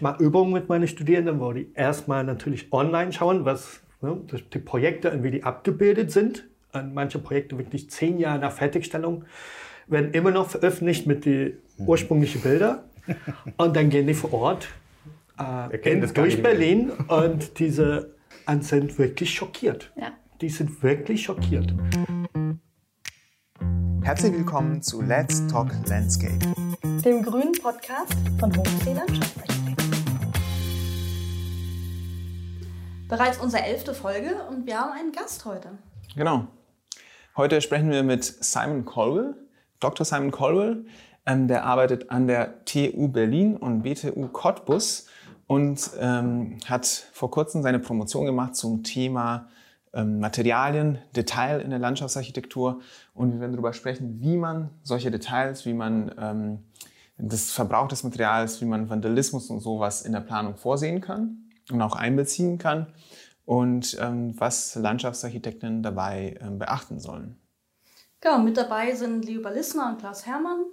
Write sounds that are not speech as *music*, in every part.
ich mache Übungen mit meinen Studierenden, wo die erstmal natürlich online schauen, was ne, die Projekte, wie die abgebildet sind. An manche Projekte wirklich zehn Jahre nach Fertigstellung werden immer noch veröffentlicht mit den mhm. ursprünglichen Bildern. Und dann gehen die vor Ort äh, in, durch Berlin und diese sind wirklich schockiert. Ja. Die sind wirklich schockiert. Herzlich willkommen zu Let's Talk Landscape, dem grünen Podcast von Hochsee Landschaftsarchitekten. Bereits unsere elfte Folge und wir haben einen Gast heute. Genau. Heute sprechen wir mit Simon Colwell, Dr. Simon Colwell. Ähm, der arbeitet an der TU Berlin und BTU Cottbus und ähm, hat vor kurzem seine Promotion gemacht zum Thema ähm, Materialien, Detail in der Landschaftsarchitektur. Und wir werden darüber sprechen, wie man solche Details, wie man ähm, das Verbrauch des Materials, wie man Vandalismus und sowas in der Planung vorsehen kann und auch einbeziehen kann und ähm, was Landschaftsarchitekten dabei ähm, beachten sollen. Genau, mit dabei sind Leo Ballissner und Klaus Hermann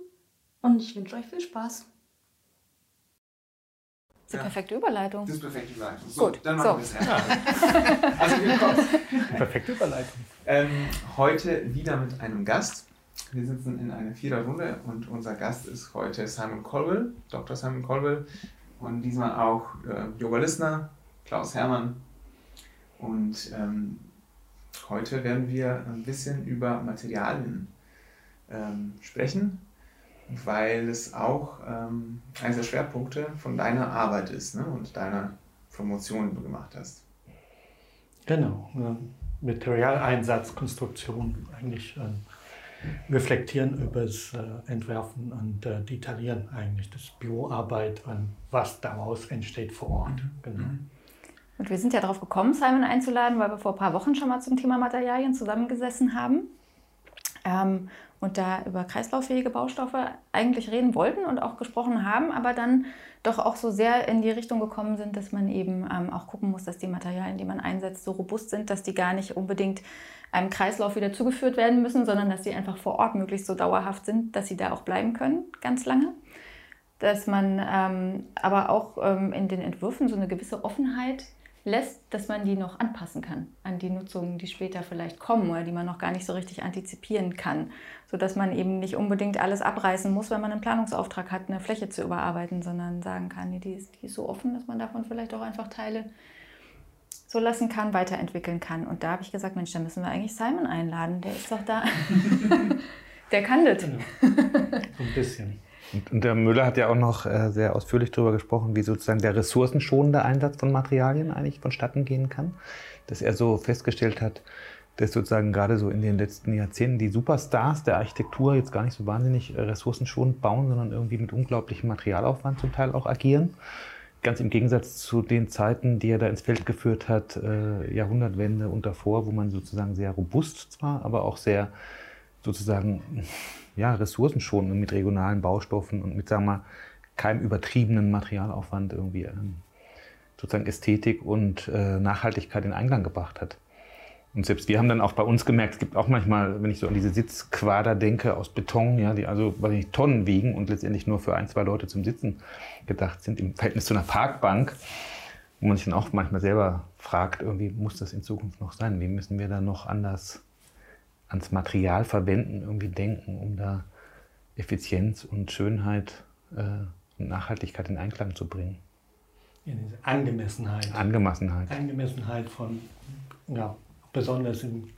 und ich wünsche euch viel Spaß. Das ist die perfekte Überleitung. Das ist perfekte Überleitung. So, Gut, dann machen so. wir es ja. *laughs* also willkommen. Perfekte Überleitung. Ähm, heute wieder mit einem Gast. Wir sitzen in einer Viererrunde und unser Gast ist heute Simon Colwell, Dr. Simon Colwell und diesmal auch äh, Yoga Lissner, Klaus Hermann. Und ähm, heute werden wir ein bisschen über Materialien ähm, sprechen weil es auch ähm, eines der Schwerpunkte von deiner Arbeit ist ne? und deiner Promotion, die du gemacht hast. Genau, äh, Materialeinsatz, Konstruktion eigentlich äh, reflektieren über das äh, Entwerfen und äh, Detaillieren eigentlich, das Büroarbeit und was daraus entsteht vor Ort. Mhm. Genau. Mhm. Und wir sind ja darauf gekommen, Simon einzuladen, weil wir vor ein paar Wochen schon mal zum Thema Materialien zusammengesessen haben. Ähm, und da über kreislauffähige Baustoffe eigentlich reden wollten und auch gesprochen haben, aber dann doch auch so sehr in die Richtung gekommen sind, dass man eben ähm, auch gucken muss, dass die Materialien, die man einsetzt, so robust sind, dass die gar nicht unbedingt einem Kreislauf wieder zugeführt werden müssen, sondern dass sie einfach vor Ort möglichst so dauerhaft sind, dass sie da auch bleiben können, ganz lange. Dass man ähm, aber auch ähm, in den Entwürfen so eine gewisse Offenheit lässt, dass man die noch anpassen kann an die Nutzungen, die später vielleicht kommen oder die man noch gar nicht so richtig antizipieren kann, sodass man eben nicht unbedingt alles abreißen muss, wenn man einen Planungsauftrag hat, eine Fläche zu überarbeiten, sondern sagen kann, nee, die, ist, die ist so offen, dass man davon vielleicht auch einfach Teile lassen kann, weiterentwickeln kann. Und da habe ich gesagt, Mensch, da müssen wir eigentlich Simon einladen, der ist doch da. *laughs* der kann das. Genau. *laughs* So ein bisschen. Und, und, der Müller hat ja auch noch äh, sehr ausführlich darüber gesprochen, wie sozusagen der ressourcenschonende Einsatz von Materialien eigentlich vonstatten gehen kann. Dass er so festgestellt hat, dass sozusagen gerade so in den letzten Jahrzehnten die Superstars der Architektur jetzt gar nicht so wahnsinnig äh, ressourcenschonend bauen, sondern irgendwie mit unglaublichem Materialaufwand zum Teil auch agieren. Ganz im Gegensatz zu den Zeiten, die er da ins Feld geführt hat, äh, Jahrhundertwende und davor, wo man sozusagen sehr robust zwar, aber auch sehr sozusagen *laughs* ja, ressourcenschonend mit regionalen Baustoffen und mit, sagen wir mal, keinem übertriebenen Materialaufwand irgendwie ähm, sozusagen Ästhetik und äh, Nachhaltigkeit in Einklang gebracht hat. Und selbst wir haben dann auch bei uns gemerkt, es gibt auch manchmal, wenn ich so an diese Sitzquader denke aus Beton, ja, die also weiß nicht, Tonnen wiegen und letztendlich nur für ein, zwei Leute zum Sitzen gedacht sind, im Verhältnis zu einer Parkbank, wo man sich dann auch manchmal selber fragt, irgendwie muss das in Zukunft noch sein? Wie müssen wir da noch anders ans Material verwenden irgendwie denken, um da Effizienz und Schönheit äh, und Nachhaltigkeit in Einklang zu bringen. Ja, diese Angemessenheit. Angemessenheit. Angemessenheit von, ja, besonders in,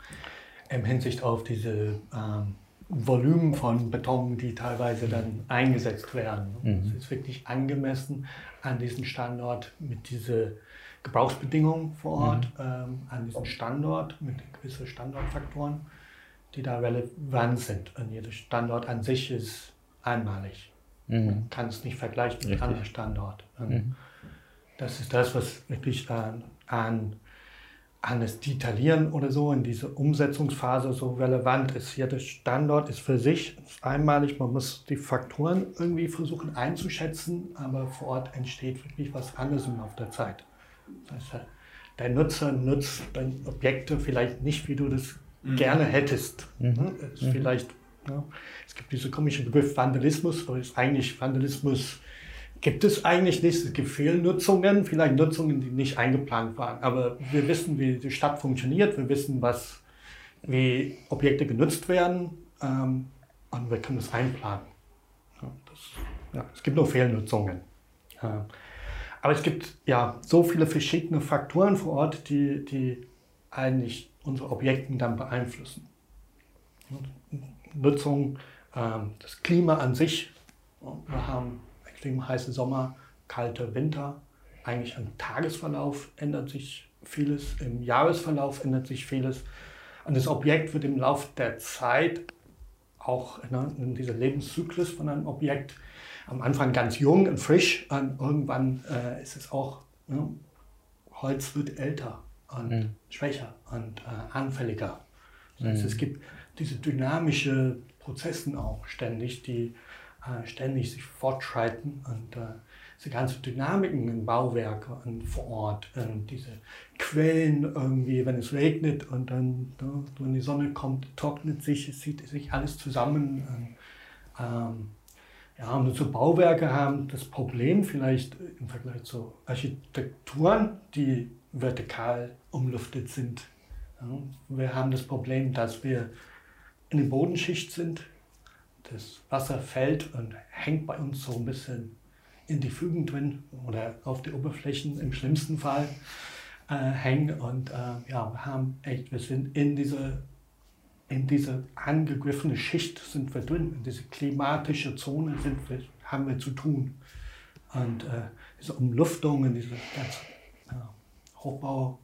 in Hinsicht auf diese ähm, Volumen von Beton, die teilweise dann eingesetzt werden. Mhm. Es ist wirklich angemessen an diesem Standort mit diesen Gebrauchsbedingungen vor Ort, mhm. ähm, an diesem Standort mit gewissen Standortfaktoren die da relevant sind. Und jeder Standort an sich ist einmalig. Mhm. Man kann es nicht vergleichen mit Richtig. anderen Standorten. Mhm. Das ist das, was wirklich an, an, an das Detaillieren oder so in dieser Umsetzungsphase so relevant ist. Jeder Standort ist für sich einmalig. Man muss die Faktoren irgendwie versuchen einzuschätzen, aber vor Ort entsteht wirklich was anderes im Laufe der Zeit. Das heißt, der Nutzer nutzt dann Objekte vielleicht nicht, wie du das mhm. gerne hättest. Mhm. Ne? mhm. Vielleicht, ja, es gibt diesen komischen Begriff Vandalismus, wo es eigentlich Vandalismus gibt es eigentlich nicht. Es gibt Fehlnutzungen, vielleicht Nutzungen, die nicht eingeplant waren. Aber wir wissen, wie die Stadt funktioniert. Wir wissen, was, wie Objekte genutzt werden. Ähm, und wir können das einplanen. Ja, das, ja, es gibt nur Fehlnutzungen. Ja. Aber es gibt ja so viele verschiedene Faktoren vor Ort, die, die eigentlich unsere Objekte dann beeinflussen. Nutzung, ähm, das Klima an sich. Wir haben extrem heiße Sommer, kalte Winter. Eigentlich im Tagesverlauf ändert sich vieles, im Jahresverlauf ändert sich vieles. Und das Objekt wird im Laufe der Zeit, auch ne, in dieser Lebenszyklus von einem Objekt, am Anfang ganz jung und frisch und irgendwann äh, ist es auch, ne, Holz wird älter und mhm. schwächer und äh, anfälliger. Das heißt, mhm. es gibt diese dynamische Prozessen auch ständig, die ständig sich fortschreiten und äh, diese ganzen Dynamiken in Bauwerke und vor Ort, und diese Quellen irgendwie, wenn es regnet und dann, ne, wenn die Sonne kommt, trocknet sich, es zieht sich alles zusammen. Ähm, ja, und so Bauwerke haben das Problem vielleicht im Vergleich zu Architekturen, die vertikal umluftet sind. Wir haben das Problem, dass wir in der Bodenschicht sind das Wasser fällt und hängt bei uns so ein bisschen in die Fügen drin oder auf die Oberflächen im schlimmsten Fall äh, hängen. Und äh, ja, wir haben echt, wir sind in diese, in diese angegriffene Schicht sind wir drin, in diese klimatische Zone sind wir, haben wir zu tun. Und äh, diese Umluftung und diese ganze äh, Hochbau,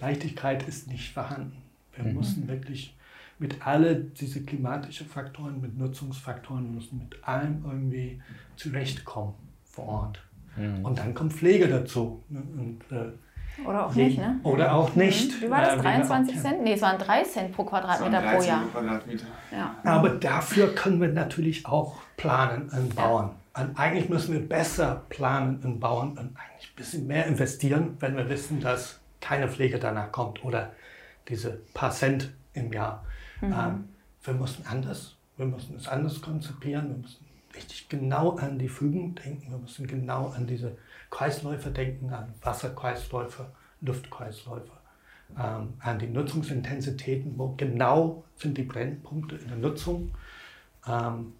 Leichtigkeit ist nicht vorhanden. Wir mhm. müssen wirklich mit alle diese klimatischen Faktoren, mit Nutzungsfaktoren müssen mit allem irgendwie zurechtkommen vor Ort. Mhm. Und dann kommt Pflege dazu. Ne? Und, äh, oder auch nicht, ne? Oder auch mhm. nicht. Wie war das? 23 Cent? Nee, es waren 3 Cent pro Quadratmeter pro Jahr. Quadratmeter. Ja. Aber dafür können wir natürlich auch planen und bauen. Ja. Und eigentlich müssen wir besser planen und bauen und eigentlich ein bisschen mehr investieren, wenn wir wissen, dass keine Pflege danach kommt oder diese paar Cent im Jahr. Mhm. Ähm, wir müssen anders, wir müssen es anders konzipieren, wir müssen richtig genau an die Fügen denken, wir müssen genau an diese Kreisläufe denken, an Wasserkreisläufe, Luftkreisläufe, ähm, an die Nutzungsintensitäten, wo genau sind die Brennpunkte in der Nutzung. Ähm,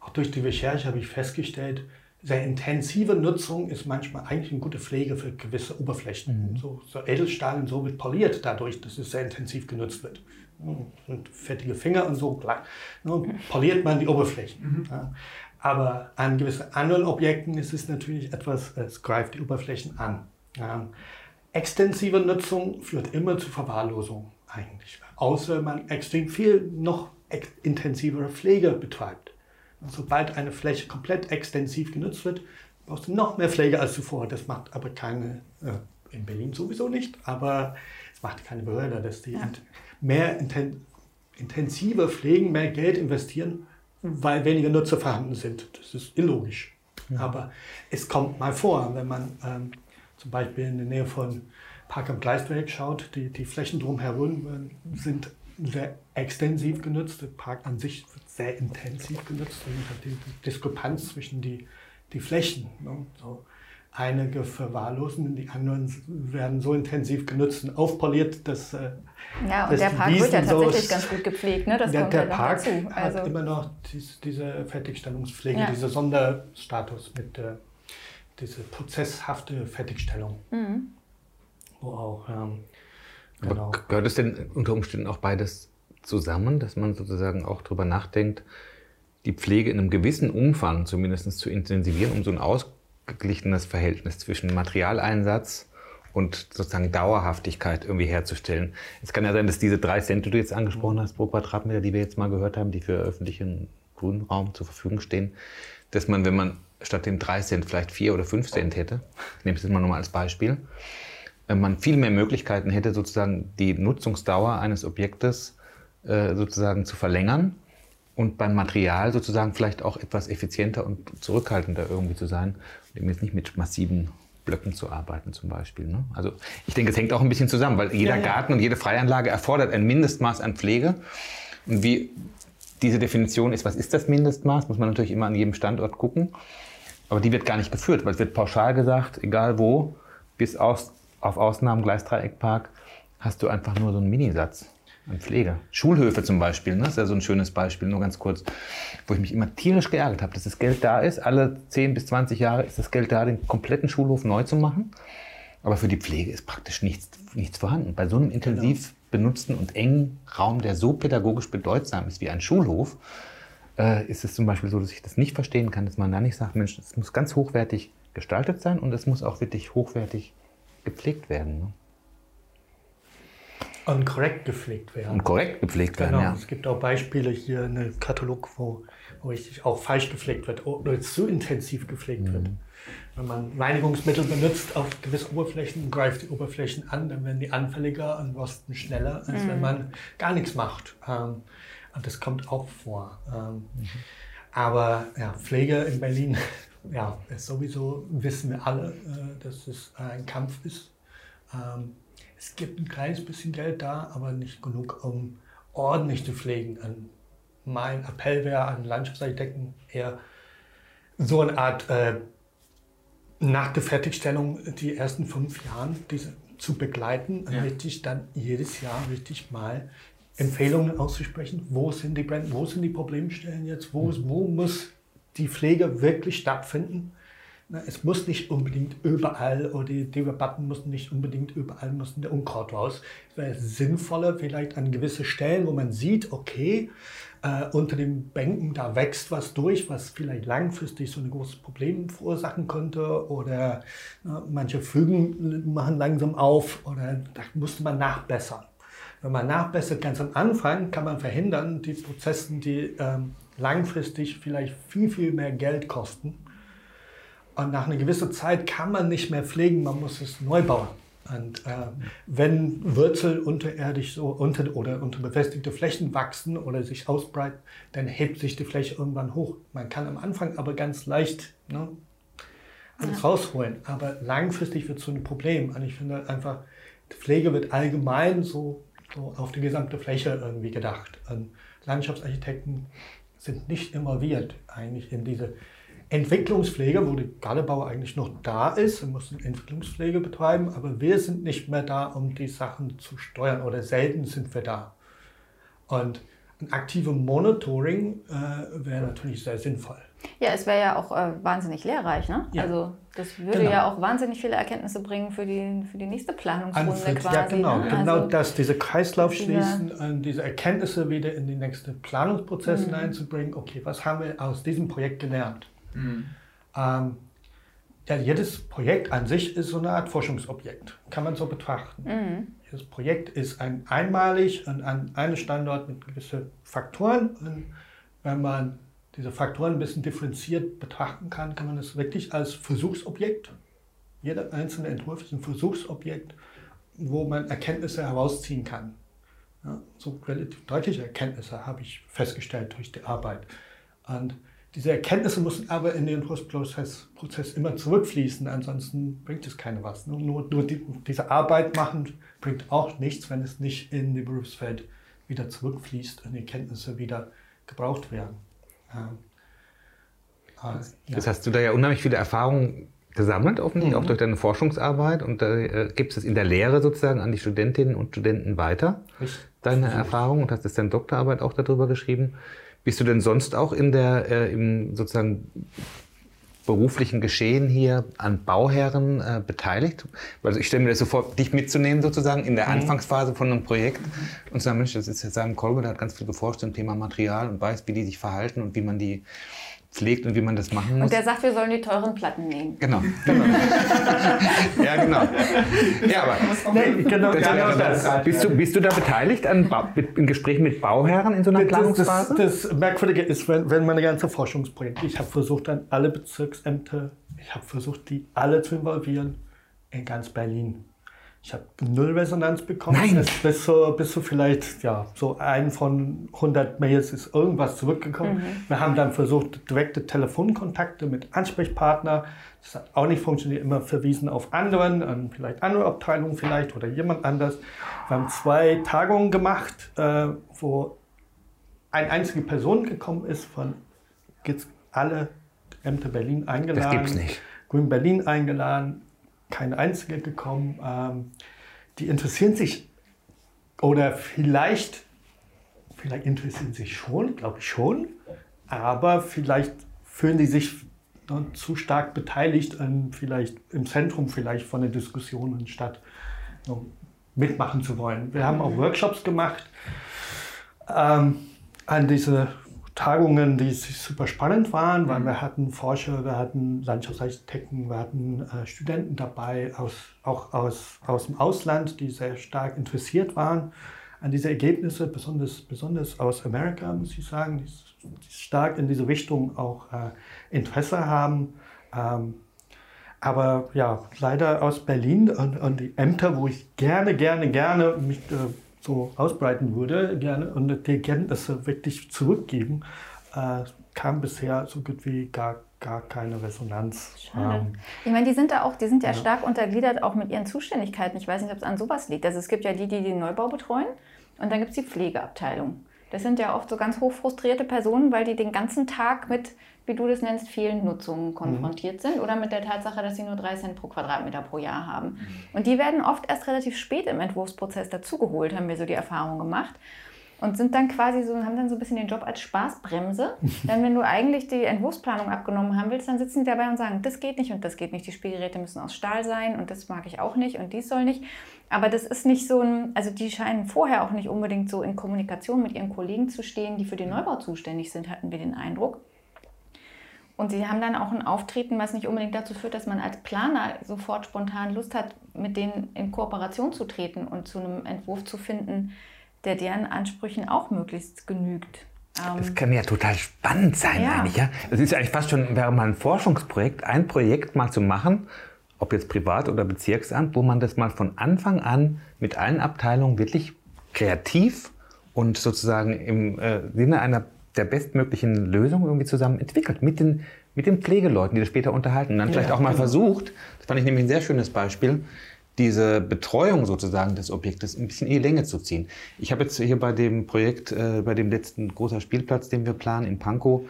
auch durch die Recherche habe ich festgestellt, sehr intensive Nutzung ist manchmal eigentlich eine gute Pflege für gewisse Oberflächen. Mhm. So, so Edelstahl und so wird poliert dadurch, dass es sehr intensiv genutzt wird und fettige Finger und so, ne, poliert man die Oberflächen. Mhm. Ja. Aber an gewissen anderen Objekten ist es natürlich etwas, es greift die Oberflächen an. Ja. Extensive Nutzung führt immer zu Verwahrlosung eigentlich, außer man extrem viel noch intensivere Pflege betreibt. Sobald eine Fläche komplett extensiv genutzt wird, brauchst du noch mehr Pflege als zuvor. Das macht aber keine, äh, in Berlin sowieso nicht, aber es macht keine Behörde, dass die ja mehr inten intensiver pflegen, mehr Geld investieren, weil weniger Nutzer vorhanden sind. Das ist illogisch. Ja. Aber es kommt mal vor, wenn man ähm, zum Beispiel in der Nähe von Park am Gleisdreieck schaut, die, die Flächen drumherum sind sehr extensiv genutzt. Der Park an sich wird sehr intensiv genutzt. Und die Diskrepanz zwischen die, die Flächen. Ne? So, einige verwahrlosen, die anderen werden so intensiv genutzt und aufpoliert, dass. Äh, ja, und der Park wird ja tatsächlich so ganz gut gepflegt, ne? Das der, kommt der ja Park dazu. Also hat immer noch dies, diese Fertigstellungspflege, ja. dieser Sonderstatus mit äh, dieser prozesshafte Fertigstellung. Mhm. Wo auch. Ähm, genau. Aber gehört es denn unter Umständen auch beides zusammen, dass man sozusagen auch darüber nachdenkt, die Pflege in einem gewissen Umfang zumindest zu intensivieren, um so ein Aus ausgeglichenes Verhältnis zwischen Materialeinsatz und sozusagen Dauerhaftigkeit irgendwie herzustellen. Es kann ja sein, dass diese drei Cent, die du jetzt angesprochen hast pro Quadratmeter, die wir jetzt mal gehört haben, die für öffentlichen Grünraum zur Verfügung stehen, dass man, wenn man statt den drei Cent vielleicht vier oder fünf Cent hätte, ich nehme es jetzt mal nochmal als Beispiel, wenn man viel mehr Möglichkeiten hätte, sozusagen die Nutzungsdauer eines Objektes äh, sozusagen zu verlängern und beim Material sozusagen vielleicht auch etwas effizienter und zurückhaltender irgendwie zu sein, eben jetzt nicht mit massiven Blöcken zu arbeiten zum Beispiel. Ne? Also ich denke, es hängt auch ein bisschen zusammen, weil jeder ja, ja. Garten und jede Freianlage erfordert ein Mindestmaß an Pflege. Und wie diese Definition ist, was ist das Mindestmaß, muss man natürlich immer an jedem Standort gucken. Aber die wird gar nicht geführt, weil es wird pauschal gesagt, egal wo, bis aus, auf Ausnahmen Gleisdreieckpark, hast du einfach nur so einen Minisatz an Pflege. Schulhöfe zum Beispiel, ne? das ist ja so ein schönes Beispiel, nur ganz kurz, wo ich mich immer tierisch geärgert habe, dass das Geld da ist. Alle 10 bis 20 Jahre ist das Geld da, den kompletten Schulhof neu zu machen. Aber für die Pflege ist praktisch nichts, nichts vorhanden. Bei so einem intensiv benutzten und engen Raum, der so pädagogisch bedeutsam ist wie ein Schulhof, äh, ist es zum Beispiel so, dass ich das nicht verstehen kann, dass man da nicht sagt, Mensch, es muss ganz hochwertig gestaltet sein und es muss auch wirklich hochwertig gepflegt werden. Ne? Und korrekt gepflegt werden. Und korrekt gepflegt Genau, werden, ja. es gibt auch Beispiele hier in einem Katalog, wo, wo richtig auch falsch gepflegt wird oder zu intensiv gepflegt wird. Wenn man Reinigungsmittel benutzt auf gewisse Oberflächen und greift die Oberflächen an, dann werden die anfälliger und rosten schneller, als wenn man gar nichts macht. Ähm, und das kommt auch vor. Ähm, Aber ja, Pflege in Berlin, *laughs* ja, ist sowieso wissen wir alle, äh, dass es ein Kampf ist. Ähm, es gibt ein kleines bisschen Geld da, aber nicht genug, um ordentlich zu pflegen. Mein Appell wäre an Landschaftsarchitekten eher so eine Art äh, nach der Fertigstellung die ersten fünf Jahre diese zu begleiten und Ja. richtig dann jedes Jahr richtig mal Empfehlungen auszusprechen. Wo sind die Brand, wo sind die Problemstellen jetzt? Wo, wo muss die Pflege wirklich stattfinden? Es muss nicht unbedingt überall oder die, Rabatten müssen nicht unbedingt überall müssen der Unkraut raus. Es wäre sinnvoller vielleicht an gewisse Stellen, wo man sieht, okay, äh, unter den Bänken da wächst was durch, was vielleicht langfristig so ein großes Problem verursachen könnte oder äh, manche Fügen machen langsam auf oder da musste man nachbessern. Wenn man nachbessert ganz am Anfang, kann man verhindern, die Prozesse, die ähm, langfristig vielleicht viel, viel mehr Geld kosten. Und nach einer gewissen Zeit kann man nicht mehr pflegen, man muss es neu bauen. Und äh, wenn Wurzel unterirdisch so unter oder unter befestigte Flächen wachsen oder sich ausbreiten, dann hebt sich die Fläche irgendwann hoch. Man kann am Anfang aber ganz leicht ne, alles rausholen. Aber langfristig wird es so ein Problem. Und ich finde einfach, die Pflege wird allgemein so, so auf die gesamte Fläche irgendwie gedacht. Und Landschaftsarchitekten sind nicht involviert eigentlich in diese Entwicklungspflege, wo die Gallebau eigentlich noch da ist. Wir müssen Entwicklungspflege betreiben, aber wir sind nicht mehr da, um die Sachen zu steuern oder selten sind wir da. Und ein aktives Monitoring äh, wäre natürlich sehr sinnvoll. Ja, es wäre ja auch äh, wahnsinnig lehrreich, ne? Ja. Also das würde Genau. ja auch wahnsinnig viele Erkenntnisse bringen für die, für die nächste Planungsrunde Anfängt- quasi. ja, genau, ne? genau Also, das, diese Kreislauf diese- schließen, und diese Erkenntnisse wieder in den nächsten Planungsprozess Mhm. hineinzubringen. Okay, was haben wir aus diesem Projekt gelernt? Mhm. Ähm, ja, jedes Projekt an sich ist so eine Art Forschungsobjekt, kann man so betrachten. Mhm. Jedes Projekt ist ein einmalig und an einem Standort mit gewissen Faktoren. Und wenn man diese Faktoren ein bisschen differenziert betrachten kann, kann man es wirklich als Versuchsobjekt, jeder einzelne Entwurf ist ein Versuchsobjekt, wo man Erkenntnisse herausziehen kann. Ja, so relativ deutliche Erkenntnisse habe ich festgestellt durch die Arbeit. Und diese Erkenntnisse müssen aber in den Entwurfsprozess Prozess immer zurückfließen, ansonsten bringt es keine was. Nur, nur, nur die, diese Arbeit machen bringt auch nichts, wenn es nicht in die Berufswelt wieder zurückfließt und die Erkenntnisse wieder gebraucht werden. Ähm, äh, ja. Das hast du da ja unheimlich viele Erfahrungen gesammelt, offensichtlich, auch durch deine Forschungsarbeit. Und da äh, gibst es in der Lehre sozusagen an die Studentinnen und Studenten weiter, Ich deine versuche. Erfahrung, und hast jetzt deine Doktorarbeit auch darüber geschrieben. Bist du denn sonst auch in der, äh, im sozusagen beruflichen Geschehen hier an Bauherren äh, beteiligt? Also ich stelle mir das so vor, dich mitzunehmen sozusagen in der Anfangsphase von einem Projekt und zu sagen, Mensch, das ist jetzt Simon Kolbe, der hat ganz viel geforscht zum Thema Material und weiß, wie die sich verhalten und wie man die pflegt und wie man das machen muss. Und der sagt, wir sollen die teuren Platten nehmen. Genau, genau. *laughs* ja, genau. Ja, aber Nee, genau, das, genau das. bist, du, bist du da beteiligt an in Gesprächen mit Bauherren in so einer Das, Planungsphase? das, das Merkwürdige ist, wenn, wenn meine ganze Forschungsprojekte, ich habe versucht, an alle Bezirksämter, ich habe versucht, die alle zu involvieren in ganz Berlin. Ich habe null Resonanz bekommen. Nein. Es bis, so, bis so vielleicht, ja, so ein von 100 Mails ist irgendwas zurückgekommen. Wir haben dann versucht, direkte Telefonkontakte mit Ansprechpartner. Das hat auch nicht funktioniert, immer verwiesen auf anderen, an vielleicht andere Abteilungen vielleicht oder jemand anders. Wir haben zwei Tagungen gemacht, äh, wo eine einzige Person gekommen ist von jetzt alle Ämter Berlin eingeladen. Das gibt's nicht. Grün Berlin eingeladen, kein einziger gekommen. Ähm, die interessieren sich oder vielleicht, vielleicht interessieren sich schon, glaube ich schon, aber vielleicht fühlen die sich zu stark beteiligt an vielleicht im Zentrum vielleicht von der Diskussion statt mitmachen zu wollen. Wir haben auch Workshops gemacht ähm, an diese Tagungen, die super spannend waren, weil mhm. wir hatten Forscher, wir hatten Landschaftsarchitekten, wir hatten äh, Studenten dabei, aus, auch aus, aus dem Ausland, die sehr stark interessiert waren an diese Ergebnisse, besonders, besonders aus Amerika, muss ich sagen, die, die stark in diese Richtung auch äh, Interesse haben. Ähm, aber ja, leider aus Berlin und, und, die Ämter, wo ich gerne, gerne, gerne mich äh, so ausbreiten würde, gerne und die Erkenntnisse wirklich zurückgeben, äh, kam bisher so gut wie gar, gar keine Resonanz. Schade. Ähm, ich meine, die sind da auch, die sind ja, ja, stark untergliedert, auch mit ihren Zuständigkeiten. Ich weiß nicht, ob es an sowas liegt. Also es gibt ja die, die den Neubau betreuen und dann gibt es die Pflegeabteilung. Das sind ja oft so ganz hochfrustrierte Personen, weil die den ganzen Tag mit, wie du das nennst, vielen Nutzungen konfrontiert mhm. sind oder mit der Tatsache, dass sie nur drei Cent pro Quadratmeter pro Jahr haben. Mhm. Und die werden oft erst relativ spät im Entwurfsprozess dazugeholt, haben wir so die Erfahrung gemacht und sind dann quasi so, haben dann so ein bisschen den Job als Spaßbremse. *laughs* Denn wenn du eigentlich die Entwurfsplanung abgenommen haben willst, dann sitzen die dabei und sagen, das geht nicht und das geht nicht, die Spielgeräte müssen aus Stahl sein und das mag ich auch nicht und dies soll nicht. Aber das ist nicht so ein, also die scheinen vorher auch nicht unbedingt so in Kommunikation mit ihren Kollegen zu stehen, die für den Neubau zuständig sind, hatten wir den Eindruck. Und sie haben dann auch ein Auftreten, was nicht unbedingt dazu führt, dass man als Planer sofort spontan Lust hat, mit denen in Kooperation zu treten und zu einem Entwurf zu finden, der deren Ansprüchen auch möglichst genügt. Das ähm, kann ja total spannend sein ja. eigentlich. Ja? Das ist eigentlich fast schon, wäre mal ein Forschungsprojekt, ein Projekt mal zu machen, ob jetzt Privat- oder Bezirksamt, wo man das mal von Anfang an mit allen Abteilungen wirklich kreativ und sozusagen im äh, Sinne einer der bestmöglichen Lösung irgendwie zusammen entwickelt. Mit den, mit den Pflegeleuten, die das später unterhalten. Und dann ja, vielleicht auch mal genau. versucht, das fand ich nämlich ein sehr schönes Beispiel, diese Betreuung sozusagen des Objektes ein bisschen in die Länge zu ziehen. Ich habe jetzt hier bei dem Projekt, äh, bei dem letzten großer Spielplatz, den wir planen in Pankow,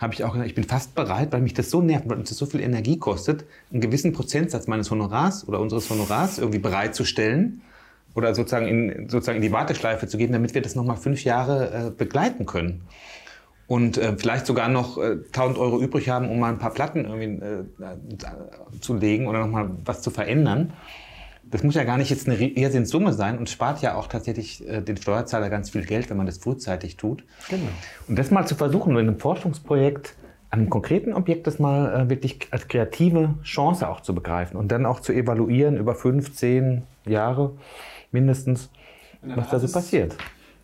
habe ich auch gesagt, ich bin fast bereit, weil mich das so nervt, weil uns das so viel Energie kostet, einen gewissen Prozentsatz meines Honorars oder unseres Honorars irgendwie bereitzustellen oder sozusagen in, sozusagen in die Warteschleife zu geben, damit wir das nochmal fünf Jahre äh, begleiten können. Und äh, vielleicht sogar noch äh, 1000 Euro übrig haben, um mal ein paar Platten irgendwie äh, zu legen oder nochmal was zu verändern das muss ja gar nicht jetzt eine Irrsinnssumme sein und spart ja auch tatsächlich äh, den Steuerzahler ganz viel Geld, wenn man das frühzeitig tut. Genau. Und das mal zu versuchen, in einem Forschungsprojekt an einem konkreten Objekt das mal äh, wirklich als kreative Chance auch zu begreifen und dann auch zu evaluieren über fünf, zehn Jahre mindestens, was da so passiert.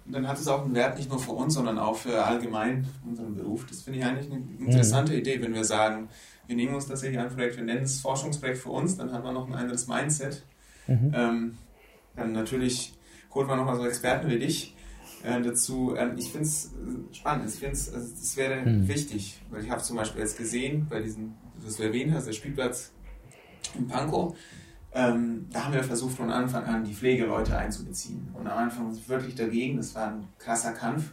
Dann hat es auch einen Wert nicht nur für uns, sondern auch für allgemein unseren Beruf. Das finde ich eigentlich eine interessante mhm. Idee, wenn wir sagen, wir nehmen uns tatsächlich ein Projekt, wir nennen es Forschungsprojekt für uns, dann haben wir noch ein anderes Mindset Mhm. Ähm, dann natürlich holt man nochmal so Experten wie dich äh, dazu. Ähm, ich finde es äh, spannend. Ich finde es, also, das wäre mhm. wichtig, weil ich habe zum Beispiel jetzt gesehen, bei diesem, was du erwähnt hast, der Spielplatz in Pankow, ähm, da haben wir versucht von Anfang an die Pflegeleute einzubeziehen. Und am Anfang wirklich dagegen, das war ein krasser Kampf,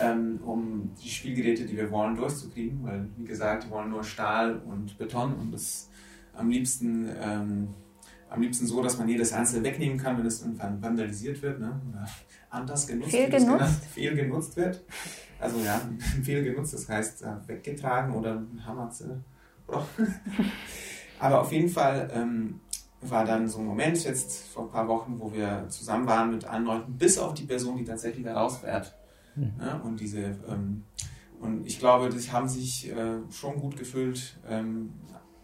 ähm, um die Spielgeräte, die wir wollen, durchzukriegen, weil, wie gesagt, die wollen nur Stahl und Beton und das am liebsten ähm, am liebsten so, dass man jedes einzelne wegnehmen kann, wenn es irgendwann vandalisiert wird ne? oder anders genutzt, fehlgenutzt. Fehl genutzt wird. Also ja, *laughs* fehl genutzt, das heißt äh, weggetragen oder Hammer. *laughs* Aber auf jeden Fall ähm, war dann so ein Moment jetzt vor ein paar Wochen, wo wir zusammen waren mit allen Leuten, bis auf die Person, die tatsächlich da rausfährt. Mhm. Ne? Und diese ähm, und ich glaube, die haben sich äh, schon gut gefühlt, ähm,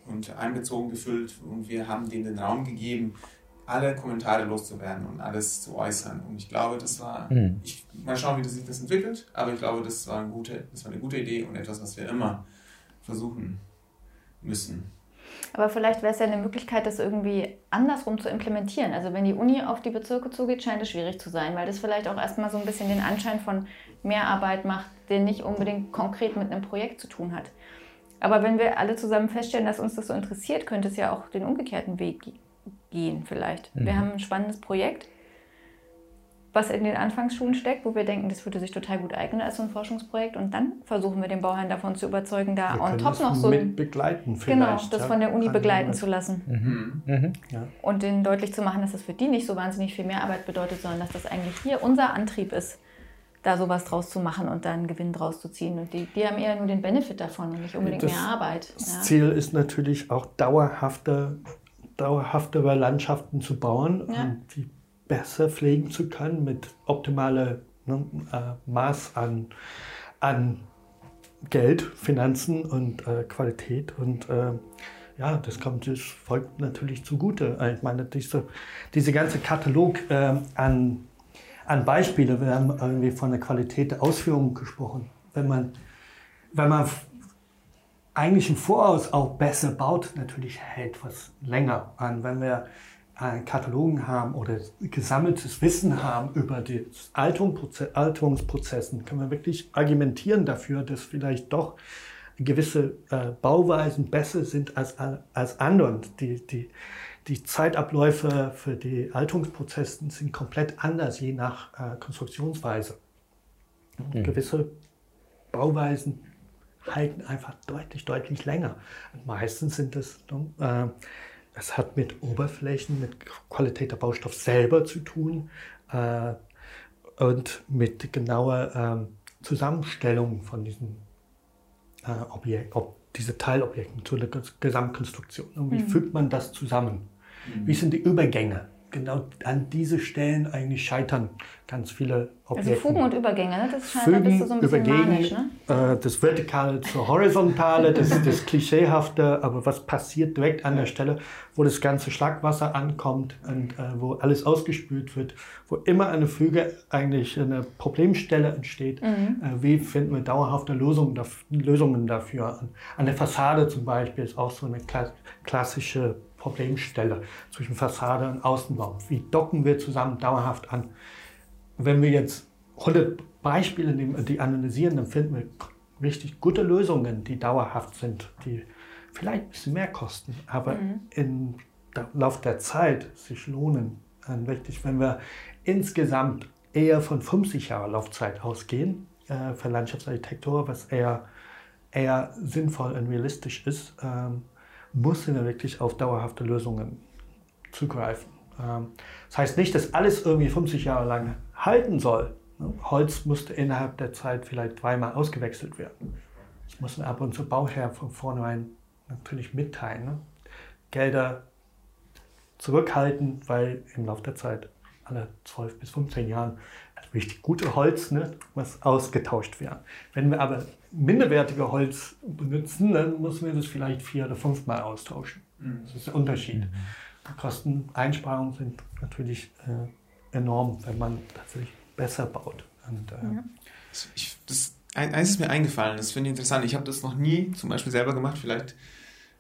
und einbezogen gefühlt und wir haben denen den Raum gegeben, alle Kommentare loszuwerden und alles zu äußern. Und ich glaube, das war, mhm. ich, mal schauen, wie sich das entwickelt, aber ich glaube, das war, eine gute, das war eine gute Idee und etwas, was wir immer versuchen müssen. Aber vielleicht wäre es ja eine Möglichkeit, das irgendwie andersrum zu implementieren. Also wenn die Uni auf die Bezirke zugeht, scheint es schwierig zu sein, weil das vielleicht auch erstmal so ein bisschen den Anschein von Mehrarbeit macht, der nicht unbedingt konkret mit einem Projekt zu tun hat. Aber wenn wir alle zusammen feststellen, dass uns das so interessiert, könnte es ja auch den umgekehrten Weg gehen vielleicht. Mhm. Wir haben ein spannendes Projekt. Was in den Anfangsschulen steckt, wo wir denken, das würde sich total gut eignen als so ein Forschungsprojekt. Und dann versuchen wir den Bauherrn davon zu überzeugen, da Wir on top noch so mit begleiten genau, vielleicht. das ja. von der Uni begleiten zu lassen. Mhm. Ja. Und denen deutlich zu machen, dass das für die nicht so wahnsinnig viel mehr Arbeit bedeutet, sondern dass das eigentlich hier unser Antrieb ist, da sowas draus zu machen und dann Gewinn draus zu ziehen. Und die, die haben eher nur den Benefit davon und nicht unbedingt Das- mehr Arbeit. Das Ja. Ziel ist natürlich auch dauerhafte, dauerhaftere Landschaften zu bauen Ja. und die besser pflegen zu können mit optimaler ne, äh, Maß an, an Geld, Finanzen und äh, Qualität. Und äh, ja, das kommt das folgt natürlich zugute. Ich meine, diese, diese ganze Katalog äh, an, an Beispiele, wir haben irgendwie von der Qualität der Ausführung gesprochen. Wenn man, wenn man eigentlich im Voraus auch besser baut, natürlich hält was länger an. Wenn wir Katalogen haben oder gesammeltes Wissen haben über die Alterungsproze- Alterungsprozessen, können wir wirklich argumentieren dafür, dass vielleicht doch gewisse äh, Bauweisen besser sind als, als andere. Und Die, die, die Zeitabläufe für die Alterungsprozesse sind komplett anders, je nach äh, Konstruktionsweise. Gewisse Bauweisen halten einfach deutlich, deutlich länger. Und meistens sind es, äh, es hat mit Oberflächen, mit Qualität der Baustoff selber zu tun äh, und mit genauer ähm, Zusammenstellung von diesen äh, Objekten, ob diese Teilobjekten zu der Ges- Gesamtkonstruktion. Und wie fügt man das zusammen? Wie sind die Übergänge? Genau an diese Stellen eigentlich scheitern ganz viele Objekte. Also Fugen und Übergänge, ne? das scheint, da bist du so ein bisschen übergegen, manisch. Ne? äh, das Vertikale zur Horizontale, das, das Klischeehafte, aber was passiert direkt an der Stelle, wo das ganze Schlagwasser ankommt und äh, wo alles ausgespült wird, wo immer eine Füge eigentlich eine Problemstelle entsteht. Mhm. Äh, wie finden wir dauerhafte Lösungen, Lösungen dafür? An, an der Fassade zum Beispiel ist auch so eine kla klassische Problemstelle zwischen Fassade und Außenraum. Wie docken wir zusammen dauerhaft an? wenn wir jetzt 100 Beispiele nehmen, die analysieren, dann finden wir richtig gute Lösungen, die dauerhaft sind, die vielleicht ein bisschen mehr kosten, aber im Lauf der Zeit sich lohnen. Und wirklich, wenn wir insgesamt eher von 50 Jahren Laufzeit ausgehen äh, für Landschaftsarchitektur, was eher, eher sinnvoll und realistisch ist, ähm, müssen wir wirklich auf dauerhafte Lösungen zugreifen. Ähm, Das heißt nicht, dass alles irgendwie 50 Jahre lang halten soll. ne? Holz musste innerhalb der Zeit vielleicht dreimal ausgewechselt werden. Das muss ab und zu Bauherr von vornherein natürlich mitteilen. Ne? Gelder zurückhalten, weil im Laufe der Zeit alle 12 bis 15 Jahren richtig gute Holz ne, muss ausgetauscht werden. Wenn wir aber minderwertige Holz benutzen, dann müssen wir das vielleicht vier oder fünfmal austauschen. Das ist der Unterschied. Die Kosteneinsparungen sind natürlich äh, enorm, wenn man tatsächlich besser baut. Und, äh, Ich, das, ein, eins ist mir eingefallen, das finde ich interessant. Ich habe das noch nie zum Beispiel selber gemacht. Vielleicht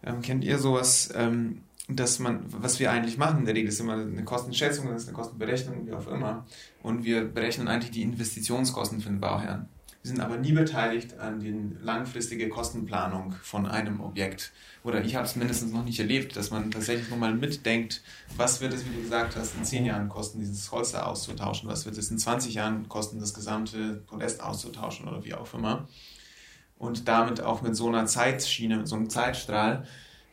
ähm, kennt ihr sowas, ähm, dass man, was wir eigentlich machen in der Regel, ist immer eine Kostenschätzung, das ist eine Kostenberechnung, wie auch immer. Und wir berechnen eigentlich die Investitionskosten für den Bauherrn. Wir sind aber nie beteiligt an die langfristige Kostenplanung von einem Objekt. Oder ich habe es mindestens noch nicht erlebt, dass man tatsächlich nochmal mitdenkt, was wird es, wie du gesagt hast, in 10 Jahren kosten, dieses Holz da auszutauschen, was wird es in 20 Jahren kosten, das gesamte Podest auszutauschen oder wie auch immer. Und damit auch mit so einer Zeitschiene, mit so einem Zeitstrahl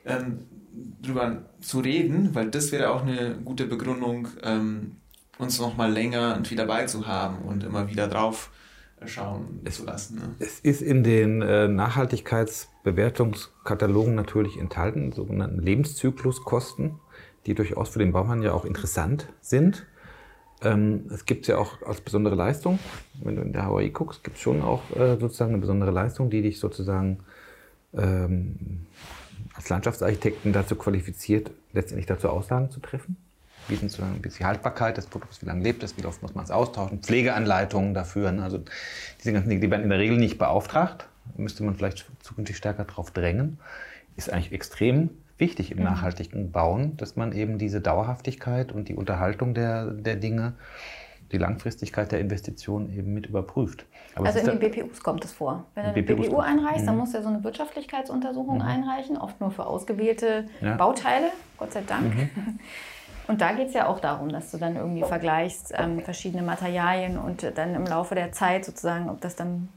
ähm, drüber zu reden, weil das wäre auch eine gute Begründung, ähm, uns nochmal länger und viel dabei zu haben und immer wieder drauf schauen zu lassen. Ne? Es ist in den äh, Nachhaltigkeitsbewertungskatalogen natürlich enthalten, sogenannten Lebenszykluskosten, die durchaus für den Baumann ja auch interessant sind. Ähm, es gibt ja auch als besondere Leistung, wenn du in der HAI guckst, gibt es schon auch äh, sozusagen eine besondere Leistung, die dich sozusagen ähm, als Landschaftsarchitekten dazu qualifiziert, letztendlich dazu Aussagen zu treffen. Sozusagen wie ist die Haltbarkeit des Produkts, wie lange lebt es, wie oft muss man es austauschen, Pflegeanleitungen dafür. Ne? Also diese ganzen Dinge, die werden in der Regel nicht beauftragt, müsste man vielleicht zukünftig stärker darauf drängen. Ist eigentlich extrem wichtig im nachhaltigen Bauen, dass man eben diese Dauerhaftigkeit und die Unterhaltung der, der Dinge, die Langfristigkeit der Investitionen eben mit überprüft. Aber Also in den BPUs kommt es vor. Wenn du In eine BPUs BPU einreichst, dann Mhm. musst du ja so eine Wirtschaftlichkeitsuntersuchung einreichen, oft nur für ausgewählte Ja. Bauteile, Gott sei Dank. *laughs* Und da geht es ja auch darum, dass du dann irgendwie vergleichst ähm, verschiedene Materialien und dann im Laufe der Zeit sozusagen, ob das dann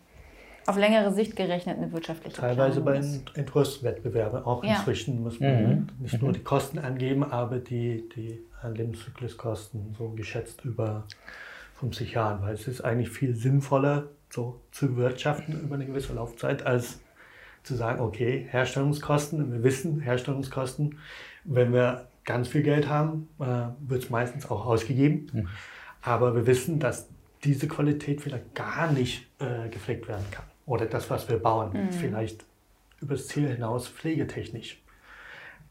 auf längere Sicht gerechnet eine wirtschaftliche Teilweise bei Planung ist. Entwurfswettbewerben auch Ja. inzwischen muss man Mhm. nicht nur die Kosten angeben, aber die, die äh, Lebenszykluskosten so geschätzt über 50 Jahren, weil es ist eigentlich viel sinnvoller, so zu wirtschaften über eine gewisse Laufzeit, als zu sagen, okay, Herstellungskosten, wir wissen Herstellungskosten, wenn wir ganz viel Geld haben, äh, wird es meistens auch ausgegeben. Aber wir wissen, dass diese Qualität vielleicht gar nicht äh, gepflegt werden kann. Oder das, was wir bauen, ist vielleicht übers Ziel hinaus pflegetechnisch.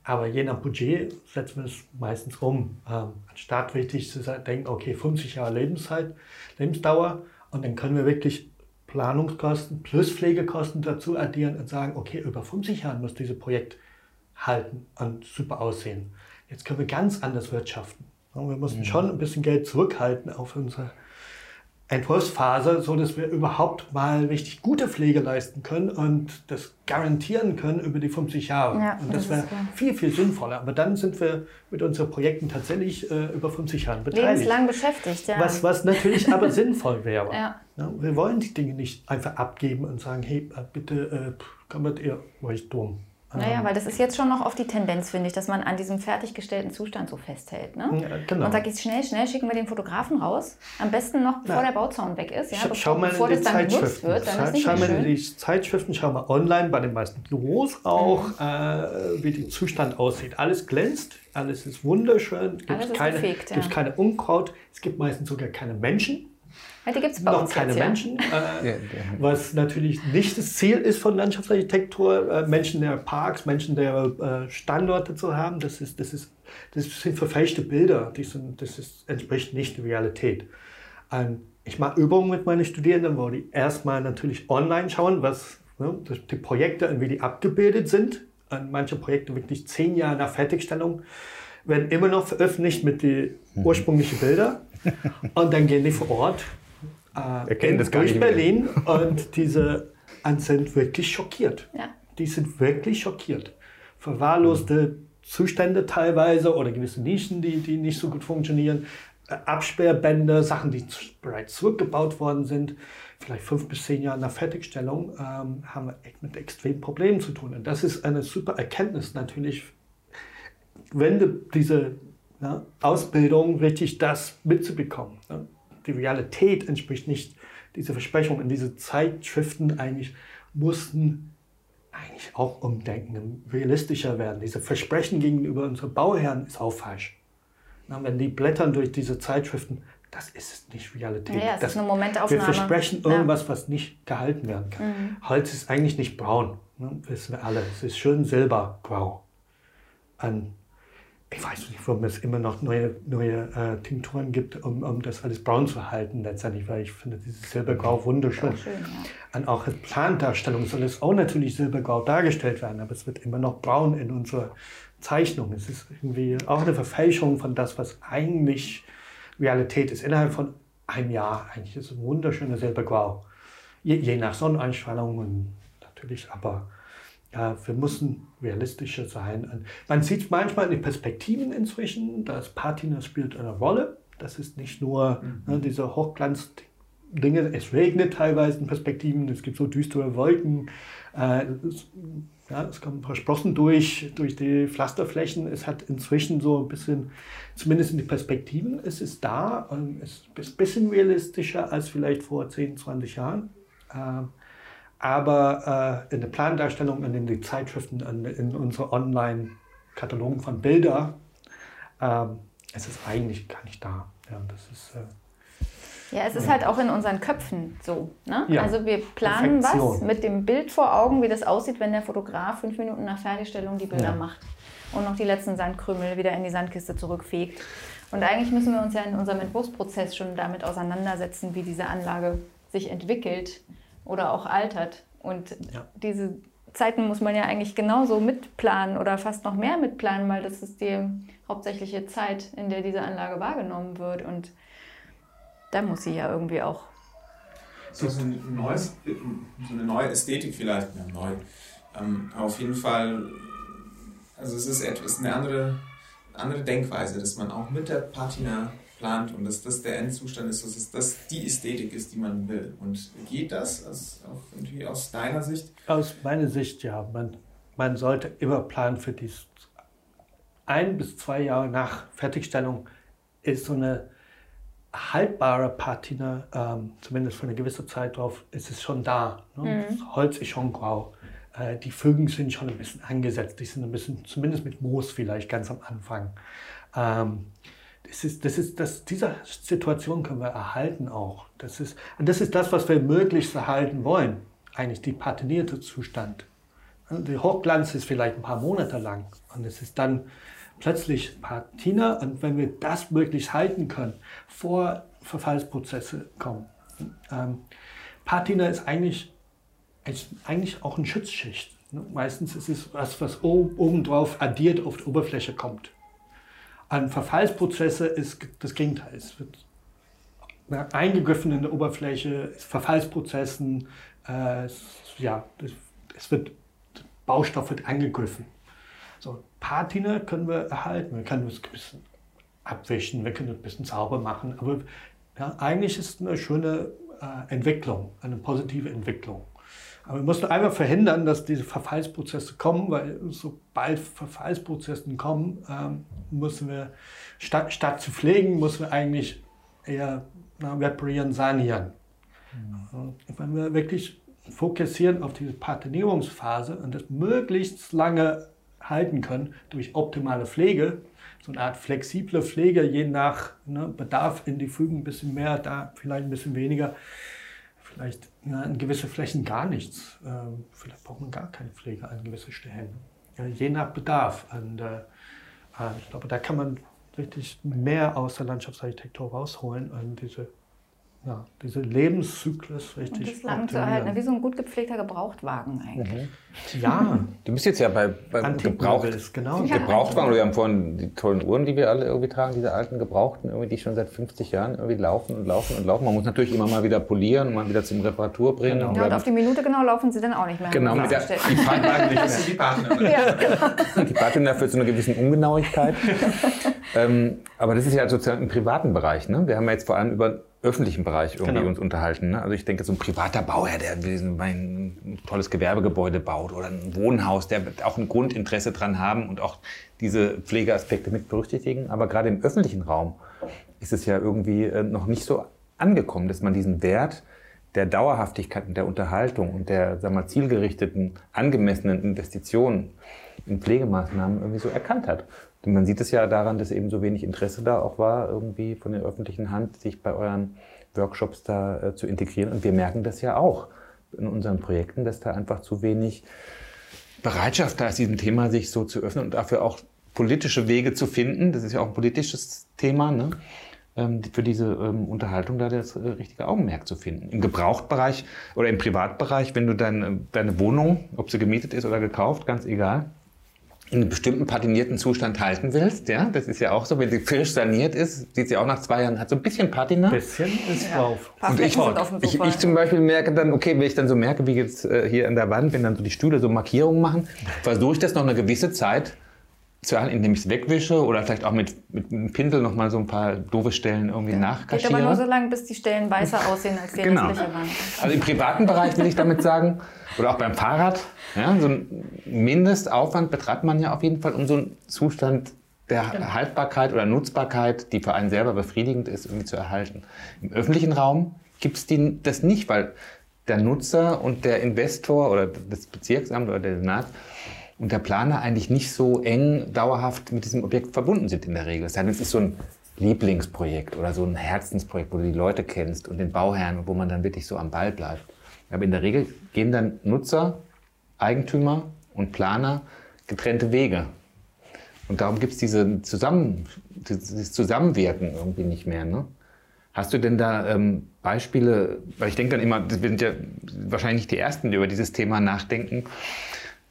Aber je nach Budget setzen wir es meistens um. Ähm, anstatt richtig zu denken, okay, 50 Jahre Lebenszeit, Lebensdauer und dann können wir wirklich Planungskosten plus Pflegekosten dazu addieren und sagen, okay, über 50 Jahre muss dieses Projekt halten und super aussehen. Jetzt können wir ganz anders wirtschaften. Wir müssen schon ein bisschen Geld zurückhalten auf unsere Entwurfsphase, so dass wir überhaupt mal richtig gute Pflege leisten können und das garantieren können über die 50 Jahre. Ja, und das das wäre viel, viel sinnvoller. Aber dann sind wir mit unseren Projekten tatsächlich äh, über 50 Jahre beteiligt. Lebenslang beschäftigt, ja. Was, was natürlich aber *laughs* sinnvoll wäre. Ja. Ja, wir wollen die Dinge nicht einfach abgeben und sagen, hey, äh, bitte äh, kümmert ihr euch drum. Naja, weil das ist jetzt schon noch oft die Tendenz, finde ich, dass man an diesem fertiggestellten Zustand so festhält. Ne? Ja, genau. Und sagt jetzt schnell, schnell schicken wir den Fotografen raus. Am besten noch bevor Ja. der Bauzaun weg ist, ja, Schau- bevor, schau mal bevor in das die dann genutzt Zeitschriften. wird, dann ist nicht schau mal in die Zeitschriften, schau mal online bei den meisten Büros auch, Mhm. äh, wie der Zustand aussieht. Alles glänzt, alles ist wunderschön, es gibt keine, gepflegt, ja. keine Unkraut, es gibt meistens sogar keine Menschen, die gibt es bei noch uns keine jetzt. Menschen, *laughs* äh, Ja, der- was natürlich nicht das Ziel ist von Landschaftsarchitektur, äh, Menschen der Parks, Menschen der äh, Standorte zu haben. Das, ist, das, ist, das sind verfälschte Bilder, die sind, das ist, entspricht nicht der Realität. Ähm, ich mache Übungen mit meinen Studierenden, wo die erstmal natürlich online schauen, was ne, die Projekte und wie die abgebildet sind. Und manche Projekte wirklich zehn Jahre nach Fertigstellung werden immer noch veröffentlicht mit den ursprünglichen Bildern. *laughs* Und dann gehen die vor Ort äh, in, das gar durch. Berlin und diese und sind wirklich schockiert. Ja. Die sind wirklich schockiert. Verwahrloste Zustände teilweise oder gewisse Nischen, die, die nicht so gut funktionieren. Äh, Absperrbände, Sachen, die bereits zurückgebaut worden sind, vielleicht fünf bis zehn Jahre nach Fertigstellung, ähm, haben wir mit extremen Problemen zu tun. Und das ist eine super Erkenntnis natürlich, wenn du diese ja, Ausbildung richtig das mitzubekommen. Ne? Die Realität entspricht nicht dieser Versprechung. Und diese Zeitschriften eigentlich mussten eigentlich auch umdenken, realistischer werden. Diese Versprechen gegenüber unseren Bauherren ist auch falsch. Na, wenn die blättern durch diese Zeitschriften, das ist nicht Realität. Naja, es das, ist eine Momentaufnahme. Wir versprechen Ja. irgendwas, was nicht gehalten werden kann. Holz ist eigentlich nicht braun, ne? wissen wir alle. Es ist schön silbergrau. Und ich weiß nicht, warum es immer noch neue, neue äh, Tinkturen gibt, um, um das alles braun zu halten letztendlich, weil ich finde dieses Silbergrau wunderschön. Schön, ja. Und auch als Plandarstellung soll es auch natürlich silbergrau dargestellt werden, aber es wird immer noch braun in unserer Zeichnung. Es ist irgendwie auch eine Verfälschung von das, was eigentlich Realität ist. Innerhalb von einem Jahr eigentlich ist es ein wunderschöner Silbergrau. Je, je nach Sonneneinstrahlung und natürlich, aber ja, wir müssen realistischer sein. Man sieht manchmal in den Perspektiven inzwischen, das Patina spielt eine Rolle. Das ist nicht nur ne, diese Hochglanz-Dinge. Es regnet teilweise in Perspektiven, es gibt so düstere Wolken. Äh, es, ja, es kommen Sprossen durch, durch die Pflasterflächen. Es hat inzwischen so ein bisschen, zumindest in die Perspektiven, es ist da. Und es ist ein bisschen realistischer als vielleicht vor 10, 20 Jahren. Ähm, aber äh, in der Plandarstellung in den Zeitschriften und in unseren Online-Katalogen von Bildern ähm, es ist eigentlich gar nicht da. Ja, das ist, äh, Ja, es ist halt auch in unseren Köpfen so. Ne? Ja. Also wir planen was Perfektion. mit dem Bild vor Augen, wie das aussieht, wenn der Fotograf fünf Minuten nach Fertigstellung die Bilder Ja. macht und noch die letzten Sandkrümel wieder in die Sandkiste zurückfegt. Und eigentlich müssen wir uns ja in unserem Entwurfsprozess schon damit auseinandersetzen, wie diese Anlage sich entwickelt oder auch altert. Und Ja. diese Zeiten muss man ja eigentlich genauso mitplanen oder fast noch mehr mitplanen, weil das ist die hauptsächliche Zeit, in der diese Anlage wahrgenommen wird. Und da muss sie ja irgendwie auch. So, so, ein neues, so eine neue Ästhetik vielleicht, ja, neu. Ähm, auf jeden Fall, also es ist etwas eine andere andere Denkweise, dass man auch mit der Patina plant und dass das der Endzustand ist, dass das die Ästhetik ist, die man will. Und geht das aus, auch irgendwie aus deiner Sicht? Aus meiner Sicht ja. Man, man sollte immer planen für dies. Ein bis zwei Jahre nach Fertigstellung ist so eine haltbare Patina, ähm, zumindest für eine gewisse Zeit drauf, ist es schon da. Ne? Mhm. Das Holz ist schon grau. Äh, die Fügen sind schon ein bisschen angesetzt. Die sind ein bisschen, zumindest mit Moos vielleicht ganz am Anfang. Ähm, das ist, das ist, das, diese Situation können wir erhalten auch. Das ist, und das ist das, was wir möglichst erhalten wollen. Eigentlich die patinierte Zustand. Der Hochglanz ist vielleicht ein paar Monate lang und es ist dann plötzlich Patina und wenn wir das möglichst halten können, vor Verfallsprozesse kommen. Ähm, Patina ist eigentlich, ist eigentlich auch eine Schutzschicht. Ne? Meistens ist es was, was obendrauf addiert auf die Oberfläche kommt. An Verfallsprozesse ist das Gegenteil. Es wird eingegriffen in der Oberfläche, Verfallsprozessen, äh, ja, es wird, Baustoff wird angegriffen. So, Patina können wir erhalten, wir können es ein bisschen abwischen, wir können es ein bisschen sauber machen, aber ja, eigentlich ist es eine schöne äh, Entwicklung, eine positive Entwicklung. Aber wir müssen einmal verhindern, dass diese Verfallsprozesse kommen, weil sobald Verfallsprozesse kommen, ähm, müssen wir, statt, statt zu pflegen, müssen wir eigentlich eher na, reparieren, sanieren. Mhm. Wenn wir wirklich fokussieren auf diese Patinierungsphase und das möglichst lange halten können durch optimale Pflege, so eine Art flexible Pflege, je nach ne, Bedarf in die Fügen ein bisschen mehr, da vielleicht ein bisschen weniger, vielleicht ja, in gewisse Flächen gar nichts. Ähm, vielleicht braucht man gar keine Pflege an gewissen Stellen. Ja, je nach Bedarf. Und, äh, äh, ich glaube, da kann man richtig mehr aus der Landschaftsarchitektur rausholen und diese ja, diese Lebenszyklus richtig. Und das lang zu erhalten, wie so ein gut gepflegter Gebrauchtwagen eigentlich. Mhm. Ja. Du bist jetzt ja bei, bei Gebraucht, genau. Ja, Gebrauchtwagen. Wir haben vorhin die tollen Uhren, die wir alle irgendwie tragen, diese alten Gebrauchten, irgendwie, die schon seit 50 Jahren irgendwie laufen und laufen und laufen. Man muss natürlich immer mal wieder polieren und mal wieder zum Reparatur bringen. Genau. Ja, und auf die Minute genau laufen sie dann auch nicht mehr. Genau, mit der, die Partner. *laughs* die *laughs* die Partner führt zu einer gewissen Ungenauigkeit. *laughs* ähm, aber das ist ja sozusagen im privaten Bereich. Ne? Wir haben ja jetzt vor allem über öffentlichen Bereich irgendwie genau. uns unterhalten. Ne? Also ich denke, so ein privater Bauherr, der ein tolles Gewerbegebäude baut oder ein Wohnhaus, der wird auch ein Grundinteresse dran haben und auch diese Pflegeaspekte mit berücksichtigen. Aber gerade im öffentlichen Raum ist es ja irgendwie äh, noch nicht so angekommen, dass man diesen Wert der Dauerhaftigkeit und der Unterhaltung und der sagen wir, zielgerichteten, angemessenen Investitionen in Pflegemaßnahmen irgendwie so erkannt hat. Und man sieht es ja daran, dass eben so wenig Interesse da auch war, irgendwie von der öffentlichen Hand, sich bei euren Workshops da äh, zu integrieren. Und wir merken das ja auch in unseren Projekten, dass da einfach zu wenig Bereitschaft da ist, diesem Thema sich so zu öffnen und dafür auch politische Wege zu finden. Das ist ja auch ein politisches Thema, ne? ähm, für diese ähm, Unterhaltung da das äh, richtige Augenmerk zu finden. Im Gebrauchtbereich oder im Privatbereich, wenn du deine, deine Wohnung, ob sie gemietet ist oder gekauft, ganz egal, in einem bestimmten patinierten Zustand halten willst, ja, das ist ja auch so, wenn sie frisch saniert ist, sieht sie auch nach zwei Jahren, hat so ein bisschen Patina. Ein bisschen ist ja. drauf. Und ich, ich, ich, zum Beispiel merke dann, okay, wenn ich dann so merke, wie jetzt äh, hier an der Wand, wenn dann so die Stühle so Markierungen machen, versuche ich das noch eine gewisse Zeit zu erhalten, indem ich es wegwische oder vielleicht auch mit, mit einem Pinsel noch mal so ein paar doofe Stellen irgendwie ja. nachkaschiere. Geht aber nur so lange, bis die Stellen weißer aussehen als die genau. restliche Wand. Also im privaten Bereich will ich damit sagen, oder auch beim Fahrrad, ja, so ein Mindestaufwand betreibt man ja auf jeden Fall, um so einen Zustand der genau. Haltbarkeit oder Nutzbarkeit, die für einen selber befriedigend ist, irgendwie zu erhalten. Im öffentlichen Raum gibt es das nicht, weil der Nutzer und der Investor oder das Bezirksamt oder der Senat und der Planer eigentlich nicht so eng dauerhaft mit diesem Objekt verbunden sind in der Regel. Das heißt, es ist so ein Lieblingsprojekt oder so ein Herzensprojekt, wo du die Leute kennst und den Bauherrn und wo man dann wirklich so am Ball bleibt. Aber in der Regel gehen dann Nutzer, Eigentümer und Planer getrennte Wege. Und darum gibt es diese Zusammen, dieses Zusammenwirken irgendwie nicht mehr. Ne? Hast du denn da ähm, Beispiele, weil ich denke dann immer, wir sind ja wahrscheinlich nicht die Ersten, die über dieses Thema nachdenken,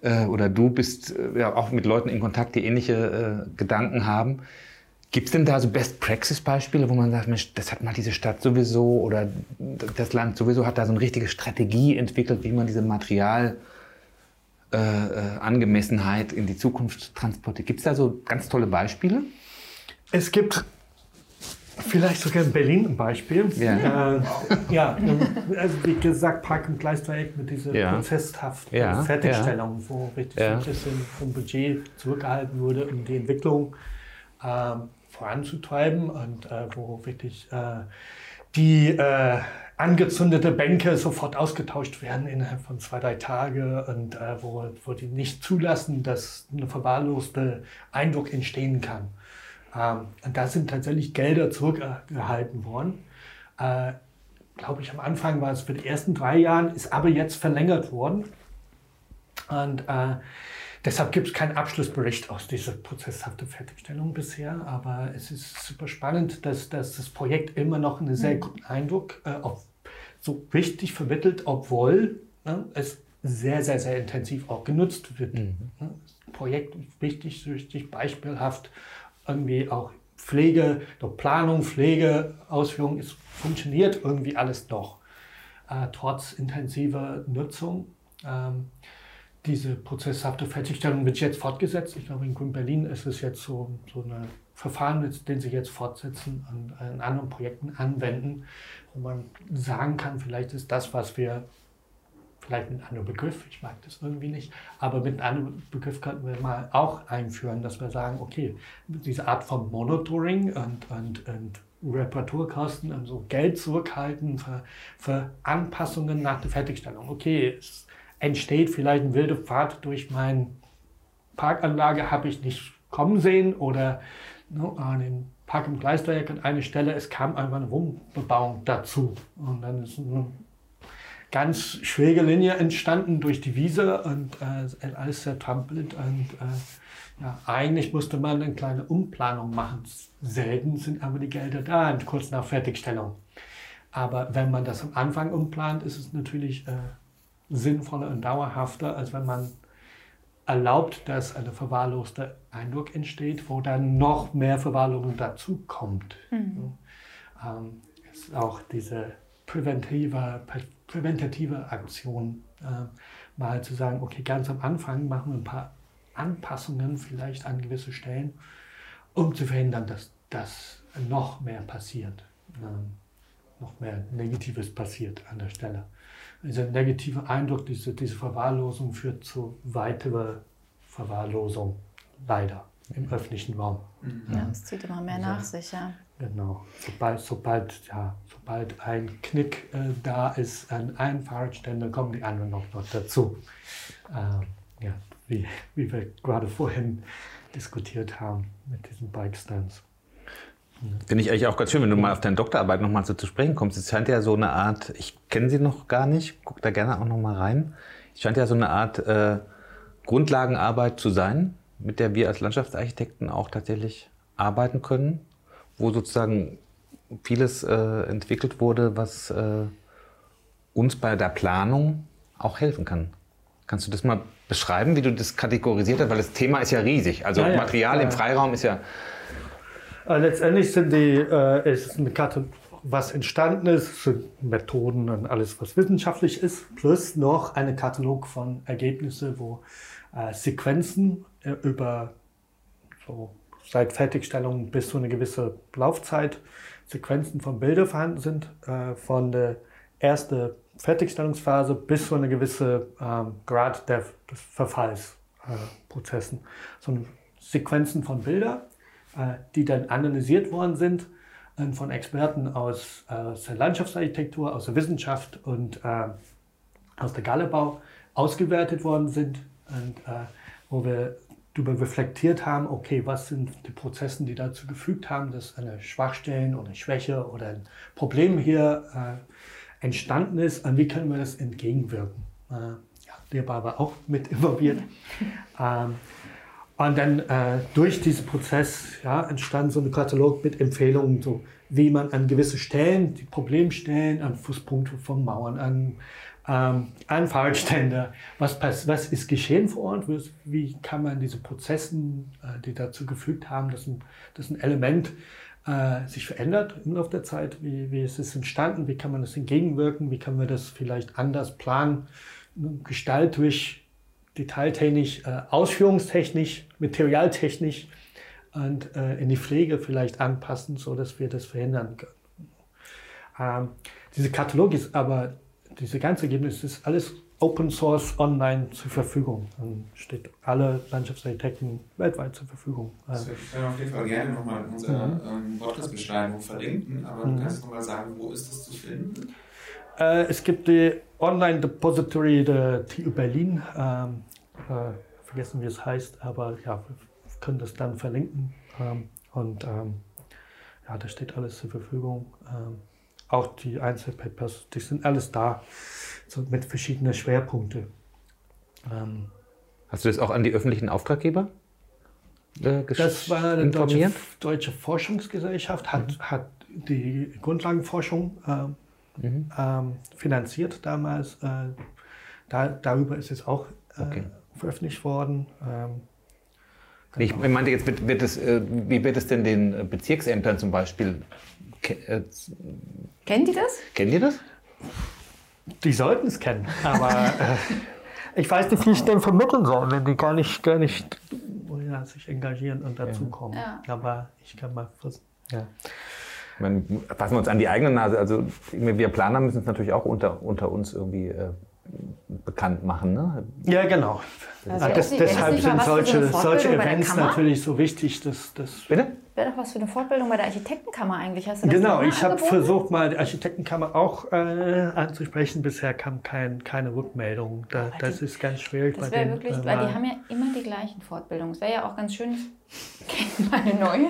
äh, oder du bist äh, ja auch mit Leuten in Kontakt, die ähnliche äh, Gedanken haben. Gibt es denn da so Best-Praxis-Beispiele, wo man sagt, Mensch, das hat mal diese Stadt sowieso oder das Land sowieso hat da so eine richtige Strategie entwickelt, wie man diese Material äh, in die Zukunft transportiert. Gibt es da so ganz tolle Beispiele? Es gibt vielleicht sogar in Berlin ein Beispiel. Ja, äh, ja also wie gesagt, Park- und Gleisdreieck mit dieser ja. prozesshaften ja. Fertigstellung, wo richtig ja. vom Budget zurückgehalten wurde, um die Entwicklung äh, voranzutreiben und äh, wo wirklich äh, die äh, angezündete Bänke sofort ausgetauscht werden innerhalb von zwei, drei Tagen und äh, wo, wo die nicht zulassen, dass ein verwahrloster Eindruck entstehen kann. Ähm, und da sind tatsächlich Gelder zurückgehalten worden. Äh, Glaube ich, am Anfang war es für die ersten drei Jahre, ist aber jetzt verlängert worden. Und äh, Deshalb gibt es keinen Abschlussbericht aus dieser prozesshaften Fertigstellung bisher, aber es ist super spannend, dass, dass das Projekt immer noch einen sehr mhm. guten Eindruck äh, auf, so richtig vermittelt, obwohl ne, es sehr, sehr, sehr intensiv auch genutzt wird. Mhm. Ne, das Projekt wichtig, richtig beispielhaft, irgendwie auch Pflege, doch Planung, Pflege, Ausführung, es funktioniert irgendwie alles noch, äh, trotz intensiver Nutzung. Ähm, diese prozesshafte Fertigstellung wird jetzt fortgesetzt. Ich glaube, in Grün-Berlin ist es jetzt so, so ein Verfahren, den sie jetzt fortsetzen und in anderen Projekten anwenden, wo man sagen kann, vielleicht ist das, was wir, vielleicht mit einem anderen Begriff, ich mag das irgendwie nicht, aber mit einem Begriff könnten wir mal auch einführen, dass wir sagen, okay, diese Art von Monitoring und, und, und Reparaturkosten, also Geld zurückhalten für, für Anpassungen nach der Fertigstellung. Okay, es entsteht vielleicht eine wilde Fahrt durch meine Parkanlage, habe ich nicht kommen sehen oder ne, an dem Park im Gleisdreieck an einer Stelle, es kam einfach eine Wohnbebauung dazu. Und dann ist eine ganz schräge Linie entstanden durch die Wiese und äh, alles zertrampelt. Und äh, ja, eigentlich musste man eine kleine Umplanung machen. Selten sind aber die Gelder da, kurz nach Fertigstellung. Aber wenn man das am Anfang umplant, ist es natürlich äh, sinnvoller und dauerhafter, als wenn man erlaubt, dass ein verwahrloster Eindruck entsteht, wo dann noch mehr Verwahrlosung dazu kommt. Mhm. Ähm, ist auch diese präventive, präventative Aktion, äh, mal zu sagen, okay, ganz am Anfang machen wir ein paar Anpassungen vielleicht an gewisse Stellen, um zu verhindern, dass das noch mehr passiert, äh, noch mehr Negatives passiert an der Stelle dieser negative Eindruck, diese, diese Verwahrlosung führt zu weiterer Verwahrlosung, leider, im öffentlichen Raum. Ja, es zieht immer mehr also, nach sich, ja. Genau. Sobald, sobald, ja, sobald ein Knick äh, da ist an einem Fahrradständer, kommen die anderen noch, noch dazu. Äh, ja, wie, wie wir gerade vorhin diskutiert haben mit diesen Bike-Stands. Finde ich eigentlich auch ganz schön, wenn du mal auf deine Doktorarbeit nochmal so zu sprechen kommst. Es scheint ja so eine Art, ich kenne sie noch gar nicht, guck da gerne auch nochmal rein. Es scheint ja so eine Art äh, Grundlagenarbeit zu sein, mit der wir als Landschaftsarchitekten auch tatsächlich arbeiten können, wo sozusagen vieles äh, entwickelt wurde, was äh, uns bei der Planung auch helfen kann. Kannst du das mal beschreiben, wie du das kategorisiert hast? Weil das Thema ist ja riesig. Also ja, ja, Material ja. im Freiraum ist ja äh, letztendlich sind die, äh, ist eine Karte, was entstanden ist, sind Methoden und alles, was wissenschaftlich ist, plus noch eine Katalog von Ergebnissen, wo äh, Sequenzen äh, über so seit Fertigstellung bis zu einer gewissen Laufzeit Sequenzen von Bildern vorhanden sind, äh, von der ersten Fertigstellungsphase bis zu einer gewissen ähm, Grad der, des Verfallsprozessen. so Sequenzen von Bildern äh, die dann analysiert worden sind äh, von Experten aus, aus der Landschaftsarchitektur, aus der Wissenschaft und äh, aus der Gallebau ausgewertet worden sind und wo wir darüber reflektiert haben, okay, was sind die Prozesse, die dazu gefügt haben, dass eine Schwachstellen oder eine Schwäche oder ein Problem hier äh, entstanden ist und wie können wir das entgegenwirken. Äh, ja, der war aber auch *laughs* mit involviert. *laughs* ähm, und dann äh, durch diesen Prozess ja, entstand so ein Katalog mit Empfehlungen, so wie man an gewisse Stellen, die Problemstellen, an Fußpunkte von Mauern, an, ähm, an Fahrradstände, was, was ist geschehen vor Ort, wie kann man diese Prozesse, äh, die dazu gefügt haben, dass ein, dass ein Element äh, sich verändert im Laufe der Zeit, wie, wie ist es entstanden, wie kann man das entgegenwirken, wie kann man das vielleicht anders planen, gestalterisch detailtechnisch, äh, ausführungstechnisch, materialtechnisch und äh, in die Pflege vielleicht anpassen, so dass wir das verhindern können. Ähm, diese Katalog ist aber, diese ganze Ergebnis ist alles Open Source online zur Verfügung. Dann steht alle Landschaftsarchitekten weltweit zur Verfügung. Würde ich auf jeden Fall gerne nochmal in unserer mhm. ähm, Podcast-Beschreibung verlinken, aber mhm. du kannst nochmal sagen, wo ist das zu finden? Äh, es gibt die Online-Depository der TU Berlin. Ähm, äh, vergessen, wie es heißt, aber ja, wir können das dann verlinken. Ähm, und ähm, ja, da steht alles zur Verfügung. Auch die Einzelpapers, die sind alles da so mit verschiedenen Schwerpunkten. Ähm, Hast du das auch an die öffentlichen Auftraggeber äh, Das war die Deutsche, Deutsche, Forschungsgesellschaft, hat, mhm. hat die Grundlagenforschung äh, mhm. ähm, finanziert damals. Äh, da, darüber ist es auch äh, okay. veröffentlicht worden. Ähm, genau. Ich meinte jetzt, wird, wird es, äh, wie wird es denn den Bezirksämtern zum Beispiel? Äh, Kennen die das? Kennen die das? Die sollten es kennen, aber äh, ich weiß nicht, wie ich den vermitteln soll, wenn die gar nicht, gar nicht ja, sich engagieren und dazukommen. Ja. Aber ich kann mal versuchen. Ja. Meine, fassen wir uns an die eigene Nase. Also wir Planer müssen es natürlich auch unter, unter uns irgendwie äh, bekannt machen. Ne? Ja, genau. Also das, deshalb sind solche, solche Events natürlich so wichtig. Dass, dass Bitte? Wäre doch was für eine Fortbildung bei der Architektenkammer eigentlich. Hast du das genau, ich habe versucht, mal die Architektenkammer auch äh, anzusprechen. Bisher kam kein, keine Rückmeldung. Da, das die, ist ganz schwierig. Das wäre wirklich, äh, weil die haben ja immer die gleichen Fortbildungen. Es wäre ja auch ganz schön, *laughs* kennen mal eine neue.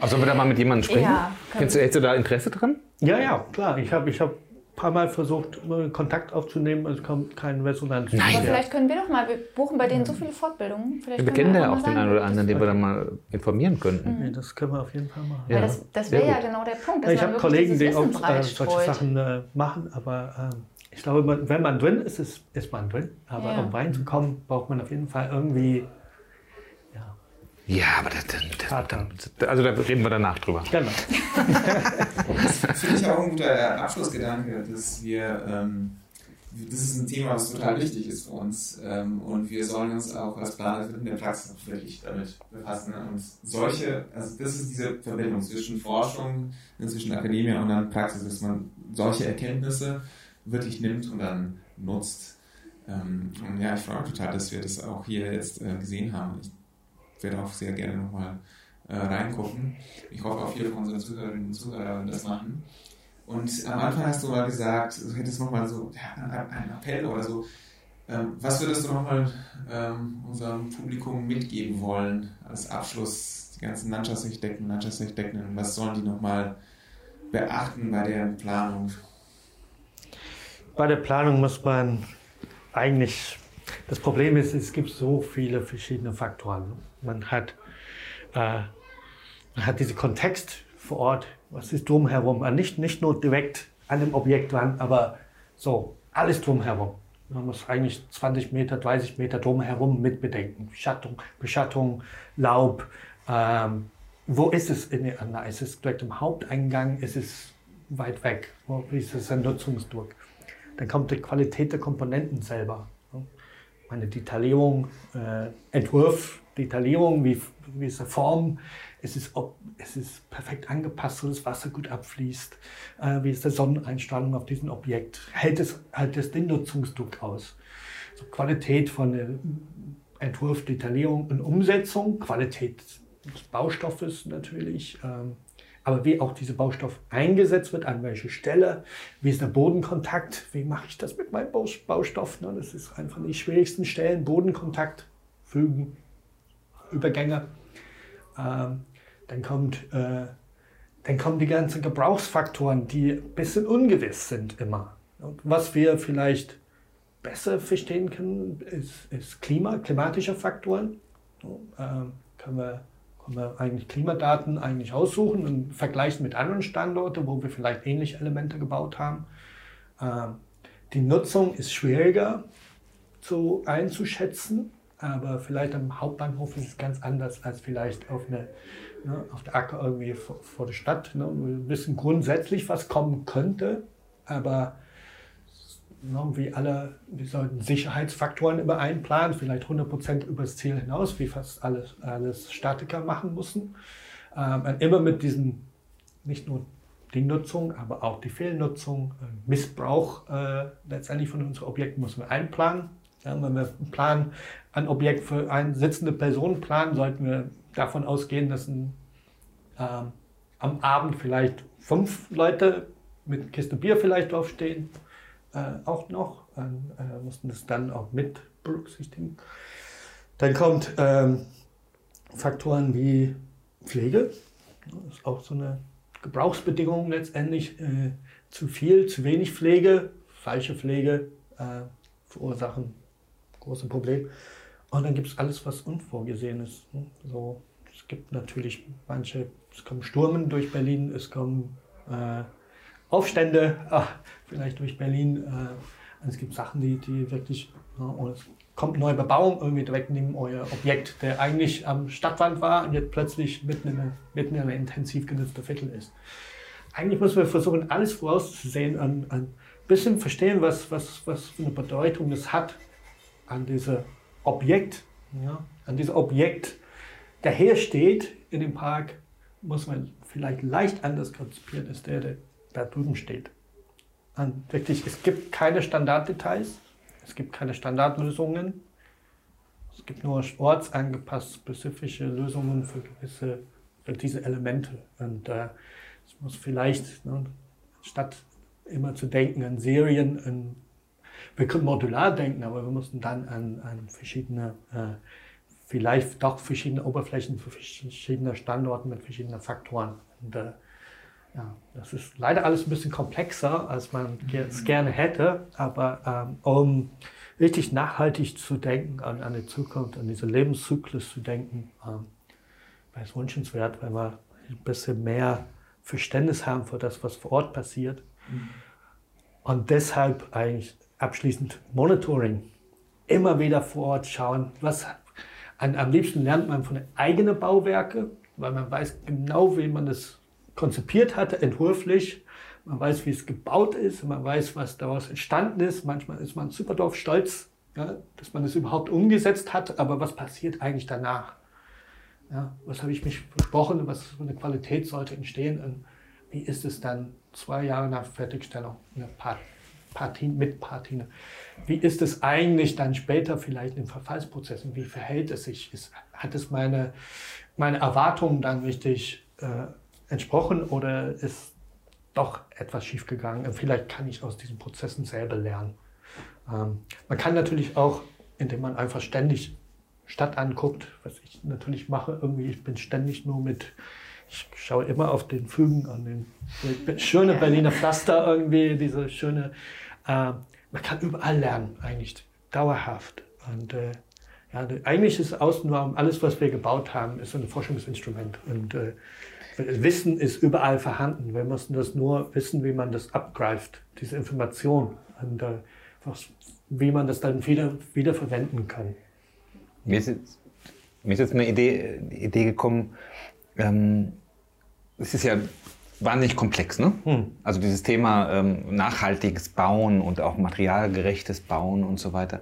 Also sollen wir da mal mit jemandem sprechen? Ja, Kennst du, hättest du da Interesse dran? Ja, ja, klar. Ich habe ich hab paar Mal versucht, Kontakt aufzunehmen, es kommt kein Resonanz. Nein. Aber vielleicht können wir doch mal, wir buchen bei denen so viele Fortbildungen. Vielleicht wir kennen ja auch den einen oder anderen, den wir dann mal informieren könnten. Mhm. Das können wir auf jeden Fall machen. Ja. das, das wäre ja genau der Punkt. ich habe Kollegen, die auch äh, solche Sachen äh, machen, aber äh, ich glaube, wenn man drin ist, ist, ist man drin. Aber ja. um reinzukommen, braucht man auf jeden Fall irgendwie ja, aber das, das, das, also da reden wir danach drüber. Genau. das finde ich auch ein guter Abschlussgedanke, dass wir, ähm, das ist ein Thema, was total wichtig ist für uns ähm, und wir sollen uns auch als Planer in der Praxis wirklich damit befassen. Und solche, also das ist diese Verbindung zwischen Forschung, zwischen Akademie und dann Praxis, dass man solche Erkenntnisse wirklich nimmt und dann nutzt. Ähm, und ja, ich freue mich total, dass wir das auch hier jetzt äh, gesehen haben. Ich werde auch sehr gerne nochmal äh, reingucken. Ich hoffe auch viele von unseren Zuhörerinnen und Zuhörern das machen. Und am Anfang hast du mal gesagt, du hättest nochmal so ja, einen Appell oder so. Ähm, was würdest du nochmal ähm, unserem Publikum mitgeben wollen als Abschluss? Die ganzen Landschaftsarchitekten, Landschaftsarchitekten, was sollen die nochmal beachten bei der Planung? Bei der Planung muss man eigentlich, das Problem ist, es gibt so viele verschiedene Faktoren. Man hat, äh, man hat diesen Kontext vor Ort, was ist drumherum, äh, nicht, nicht nur direkt an dem Objekt dran, aber so alles drumherum. Man muss eigentlich 20 Meter, 30 Meter drumherum mit bedenken. Beschattung, Laub. Ähm, wo ist es in der Anlage? Ist es direkt im Haupteingang? Ist es weit weg? Wie ist es ein Nutzungsdruck? Dann kommt die Qualität der Komponenten selber. Meine Detaillierung, äh, Entwurf Detaillierung, wie, wie ist die Form, es ist, ob, es ist perfekt angepasst, so das Wasser gut abfließt, äh, wie ist die Sonneneinstrahlung auf diesem Objekt, hält es, hält es den Nutzungsdruck aus. So Qualität von äh, Entwurf, Detaillierung und Umsetzung, Qualität des Baustoffes natürlich, ähm, aber wie auch dieser Baustoff eingesetzt wird, an welcher Stelle, wie ist der Bodenkontakt, wie mache ich das mit meinem Baustoff, ne? das ist einfach die schwierigsten Stellen, Bodenkontakt fügen, Übergänge. Ähm, dann, kommt, äh, dann kommen die ganzen Gebrauchsfaktoren, die ein bisschen ungewiss sind immer. Und was wir vielleicht besser verstehen können, ist, ist Klima, klimatische Faktoren. Ähm, können wir eigentlich Klimadaten eigentlich aussuchen und vergleichen mit anderen Standorten, wo wir vielleicht ähnliche Elemente gebaut haben. Ähm, die Nutzung ist schwieriger zu, einzuschätzen aber vielleicht am Hauptbahnhof ist es ganz anders als vielleicht auf, eine, ne, auf der Acker irgendwie vor, vor der Stadt. Ne. Wir wissen grundsätzlich, was kommen könnte, aber wie alle, wir sollten Sicherheitsfaktoren immer einplanen, vielleicht 100% übers Ziel hinaus, wie fast alles, alles Statiker machen müssen. Ähm, immer mit diesen, nicht nur die Nutzung, aber auch die Fehlnutzung, äh, Missbrauch äh, letztendlich von unseren Objekten müssen wir einplanen. Ja, wenn wir planen, ein Objekt für eine sitzende Person planen, sollten wir davon ausgehen, dass ein, ähm, am Abend vielleicht fünf Leute mit Kiste Bier vielleicht draufstehen, äh, auch noch. Äh, mussten das dann auch mit berücksichtigen. Dann kommt ähm, Faktoren wie Pflege. Das ist auch so eine Gebrauchsbedingung letztendlich. Äh, zu viel, zu wenig Pflege, falsche Pflege äh, verursachen große Probleme. Und dann gibt es alles, was unvorgesehen ist. So, es gibt natürlich manche, es kommen Sturmen durch Berlin, es kommen äh, Aufstände, ach, vielleicht durch Berlin. Äh, es gibt Sachen, die, die wirklich, ja, oder es kommt neue Bebauung irgendwie direkt neben euer Objekt, der eigentlich am Stadtrand war und jetzt plötzlich mitten in in einer intensiv genutzten Viertel ist. Eigentlich müssen wir versuchen, alles vorauszusehen und ein bisschen verstehen, was, was, was für eine Bedeutung das hat an diesem Objekt, ja, an diesem Objekt, der hier steht in dem Park, muss man vielleicht leicht anders konzipieren als der, der da drüben steht. Und wirklich, es gibt keine Standarddetails, es gibt keine Standardlösungen, es gibt nur ortsangepasste, spezifische Lösungen für gewisse, für diese Elemente. Und äh, es muss vielleicht, ne, statt immer zu denken an Serien, an wir können modular denken, aber wir mussten dann an, an verschiedene, äh, vielleicht doch verschiedene Oberflächen für verschiedene Standorte mit verschiedenen Faktoren. Und, äh, ja, das ist leider alles ein bisschen komplexer, als man es gerne hätte, aber ähm, um richtig nachhaltig zu denken, an, an die Zukunft, an diesen Lebenszyklus zu denken, ähm, wäre es wünschenswert, wenn wir ein bisschen mehr Verständnis haben für das, was vor Ort passiert. Mhm. Und deshalb eigentlich abschließend Monitoring. Immer wieder vor Ort schauen, was an, am liebsten lernt man von den eigenen Bauwerken, weil man weiß genau, wie man das konzipiert hatte, entwurflich. Man weiß, wie es gebaut ist, man weiß, was daraus entstanden ist. Manchmal ist man super drauf stolz, ja, dass man es überhaupt umgesetzt hat, aber was passiert eigentlich danach? Ja, was habe ich mich versprochen, was für eine Qualität sollte entstehen und wie ist es dann zwei Jahre nach Fertigstellung, eine Part Partien, mit Partine. Wie ist es eigentlich dann später vielleicht in Verfallsprozessen? Wie verhält es sich? Ist, hat es meine, meine Erwartungen dann richtig äh, entsprochen oder ist doch etwas schiefgegangen? Vielleicht kann ich aus diesen Prozessen selber lernen. Ähm, man kann natürlich auch, indem man einfach ständig Stadt anguckt, was ich natürlich mache, irgendwie, ich bin ständig nur mit ich schaue immer auf den Fügen an den schöne Berliner Pflaster irgendwie, diese schöne, äh, man kann überall lernen, eigentlich dauerhaft. Und äh, ja, eigentlich ist Außenraum, alles, was wir gebaut haben, ist ein Forschungsinstrument. Und äh, Wissen ist überall vorhanden. Wir müssen das nur wissen, wie man das abgreift, diese Information. Und äh, was, wie man das dann wieder, wieder verwenden kann. Mir ist jetzt, mir ist jetzt eine Idee, Idee gekommen, ähm, es ist ja wahnsinnig komplex, ne? Hm. Also dieses Thema ähm, nachhaltiges Bauen und auch materialgerechtes Bauen und so weiter.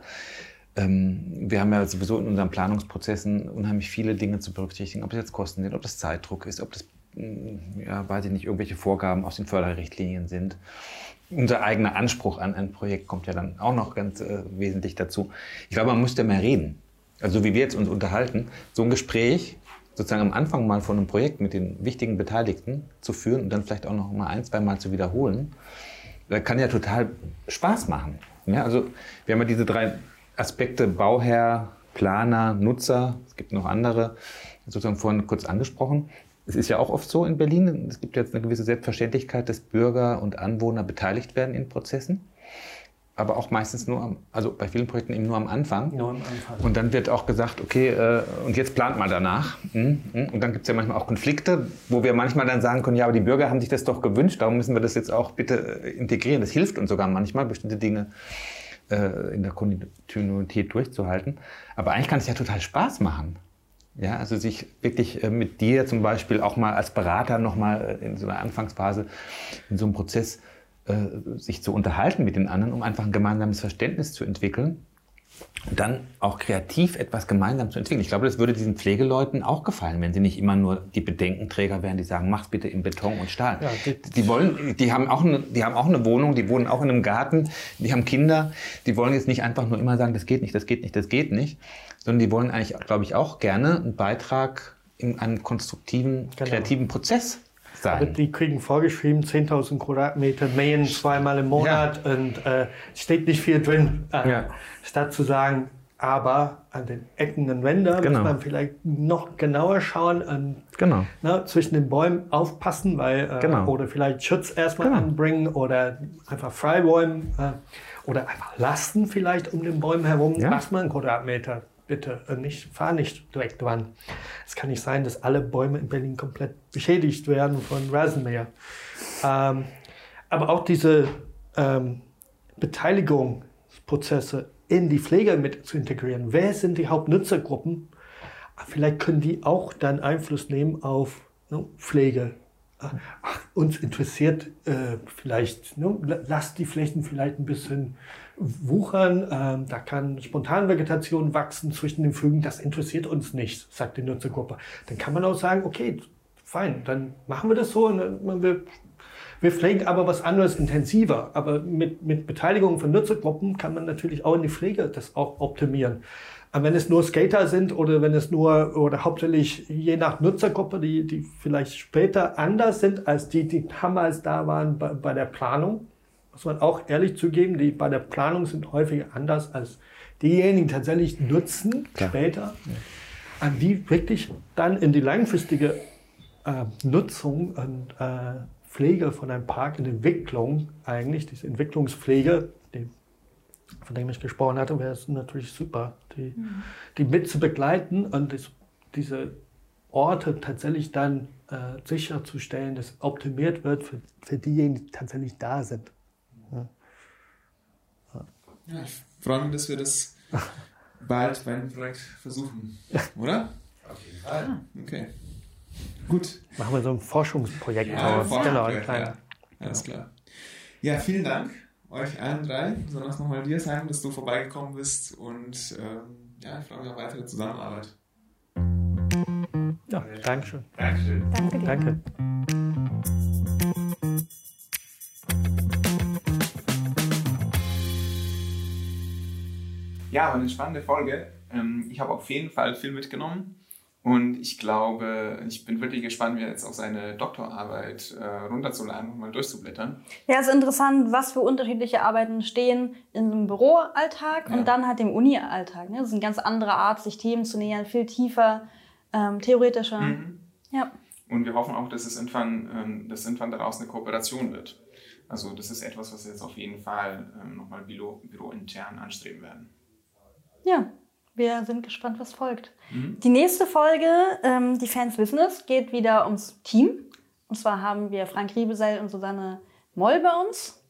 Ähm, wir haben ja sowieso in unseren Planungsprozessen unheimlich viele Dinge zu berücksichtigen, ob es jetzt Kosten sind, ob das Zeitdruck ist, ob das, ja, weiß ich nicht, irgendwelche Vorgaben aus den Förderrichtlinien sind. Unser eigener Anspruch an ein Projekt kommt ja dann auch noch ganz äh, wesentlich dazu. Ich glaube, man müsste mehr reden. Also wie wir jetzt uns unterhalten, so ein Gespräch sozusagen am Anfang mal von einem Projekt mit den wichtigen Beteiligten zu führen und dann vielleicht auch noch mal ein, zwei Mal zu wiederholen, kann ja total Spaß machen. Ja, also wir haben ja diese drei Aspekte Bauherr, Planer, Nutzer, es gibt noch andere, sozusagen vorhin kurz angesprochen. Es ist ja auch oft so in Berlin, es gibt jetzt eine gewisse Selbstverständlichkeit, dass Bürger und Anwohner beteiligt werden in Prozessen aber auch meistens nur am, also bei vielen Projekten eben nur am Anfang. Nur am Anfang. Und dann wird auch gesagt, okay, äh, und jetzt plant mal danach. Mhm, mhm. Und dann gibt es ja manchmal auch Konflikte, wo wir manchmal dann sagen können, ja, aber die Bürger haben sich das doch gewünscht, darum müssen wir das jetzt auch bitte äh, integrieren. Das hilft uns sogar manchmal, bestimmte Dinge äh, in der Kontinuität durchzuhalten. Aber eigentlich kann es ja total Spaß machen. Ja, also sich wirklich äh, mit dir zum Beispiel auch mal als Berater nochmal in so einer Anfangsphase in so einem Prozess äh, sich zu unterhalten mit den anderen, um einfach ein gemeinsames Verständnis zu entwickeln und dann auch kreativ etwas gemeinsam zu entwickeln. Ich glaube, das würde diesen Pflegeleuten auch gefallen, wenn sie nicht immer nur die Bedenkenträger wären, die sagen, mach's bitte in Beton und Stahl. Ja, die, die, wollen, die haben auch eine, die haben auch eine Wohnung, die wohnen auch in einem Garten, die haben Kinder, die wollen jetzt nicht einfach nur immer sagen, das geht nicht, das geht nicht, das geht nicht, sondern die wollen eigentlich, glaube ich, auch gerne einen Beitrag in einen konstruktiven, genau. kreativen Prozess sein. Aber die kriegen vorgeschrieben 10.000 Quadratmeter mähen zweimal im Monat ja. und äh, steht nicht viel drin. Äh, ja. Statt zu sagen, aber an den Ecken und Wänden genau. muss man vielleicht noch genauer schauen und genau. ne, zwischen den Bäumen aufpassen, weil äh, genau. oder vielleicht Schutz erstmal genau. anbringen oder einfach Freibäumen äh, oder einfach lasten vielleicht um den Bäumen herum, ja. mal einen Quadratmeter bitte äh, nicht, fahr nicht direkt dran. Es kann nicht sein, dass alle Bäume in Berlin komplett beschädigt werden von Rasenmäher. Ähm, aber auch diese ähm, Beteiligungsprozesse in die Pflege mit zu integrieren. Wer sind die Hauptnutzergruppen? Vielleicht können die auch dann Einfluss nehmen auf ne, Pflege. Ach, uns interessiert äh, vielleicht, ne, lasst die Flächen vielleicht ein bisschen wuchern. Ähm, da kann Spontanvegetation wachsen zwischen den Fügen. Das interessiert uns nicht, sagt die Nutzergruppe. Dann kann man auch sagen, okay, fein, dann machen wir das so. Und wir, wir pflegen aber was anderes intensiver. Aber mit, mit Beteiligung von Nutzergruppen kann man natürlich auch in die Pflege das auch optimieren. Aber wenn es nur Skater sind oder wenn es nur oder hauptsächlich je nach Nutzergruppe, die, die vielleicht später anders sind als die, die damals da waren bei, bei der Planung, muss man auch ehrlich zugeben, die bei der Planung sind häufig anders als diejenigen, die tatsächlich nutzen Klar. später, an die wirklich dann in die langfristige äh, Nutzung und äh, Pflege von einem Park in Entwicklung eigentlich, diese Entwicklungspflege, die, von dem ich gesprochen hatte, wäre es natürlich super, die, mhm. die mit zu begleiten und das, diese Orte tatsächlich dann äh, sicherzustellen, dass optimiert wird für, für diejenigen, die tatsächlich da sind. Ja, ich freue mich, dass wir das bald bei einem Projekt versuchen. Oder? Auf jeden Fall. Okay. Gut. Machen wir so ein Forschungsprojekt ja, aus. Genau, ein kleiner. Ja, alles klar. Ja, vielen Dank euch allen drei, besonders nochmal dir, Simon, dass du vorbeigekommen bist und ähm, ja, ich freue mich auf weitere Zusammenarbeit. Ja, Dankeschön. Dankeschön. Danke. Dir. Danke. Ja, war eine spannende Folge. Ähm, ich habe auf jeden Fall viel mitgenommen. Und ich glaube, ich bin wirklich gespannt, mir jetzt auch seine Doktorarbeit äh, runterzuladen und mal durchzublättern. Ja, es ist interessant, was für unterschiedliche Arbeiten stehen in einem Büroalltag ja. und dann halt im Uni-Alltag. Ne? Das ist eine ganz andere Art, sich Themen zu nähern, viel tiefer, ähm, theoretischer. Mhm. Ja. Und wir hoffen auch, dass es irgendwann, ähm, dass irgendwann daraus eine Kooperation wird. Also das ist etwas, was wir jetzt auf jeden Fall ähm, nochmal büro, bürointern anstreben werden. Ja, wir sind gespannt, was folgt. Mhm. Die nächste Folge, ähm, die Fans wissen es, geht wieder ums Team. Und zwar haben wir Frank Riebesell und Susanne Moll bei uns.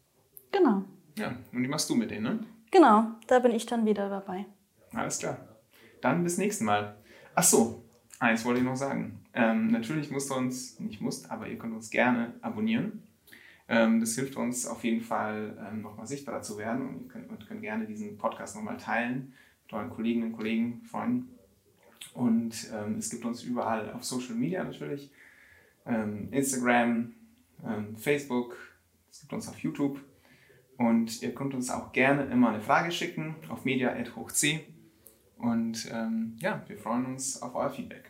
Genau. Ja, und die machst du mit denen, ne? Genau, da bin ich dann wieder dabei. Alles klar. Dann bis nächsten Mal. Ach so, eins wollte ich noch sagen. Ähm, natürlich musst du uns, nicht musst, aber ihr könnt uns gerne abonnieren. Ähm, das hilft uns auf jeden Fall, ähm, nochmal sichtbarer zu werden und ihr könnt, und könnt gerne diesen Podcast nochmal teilen tollen Kolleginnen und Kollegen, Freunden. Und ähm, es gibt uns überall auf Social Media natürlich. Ähm, Instagram, ähm, Facebook, es gibt uns auf YouTube. Und ihr könnt uns auch gerne immer eine Frage schicken auf media.hochc. Und ähm, ja, wir freuen uns auf euer Feedback.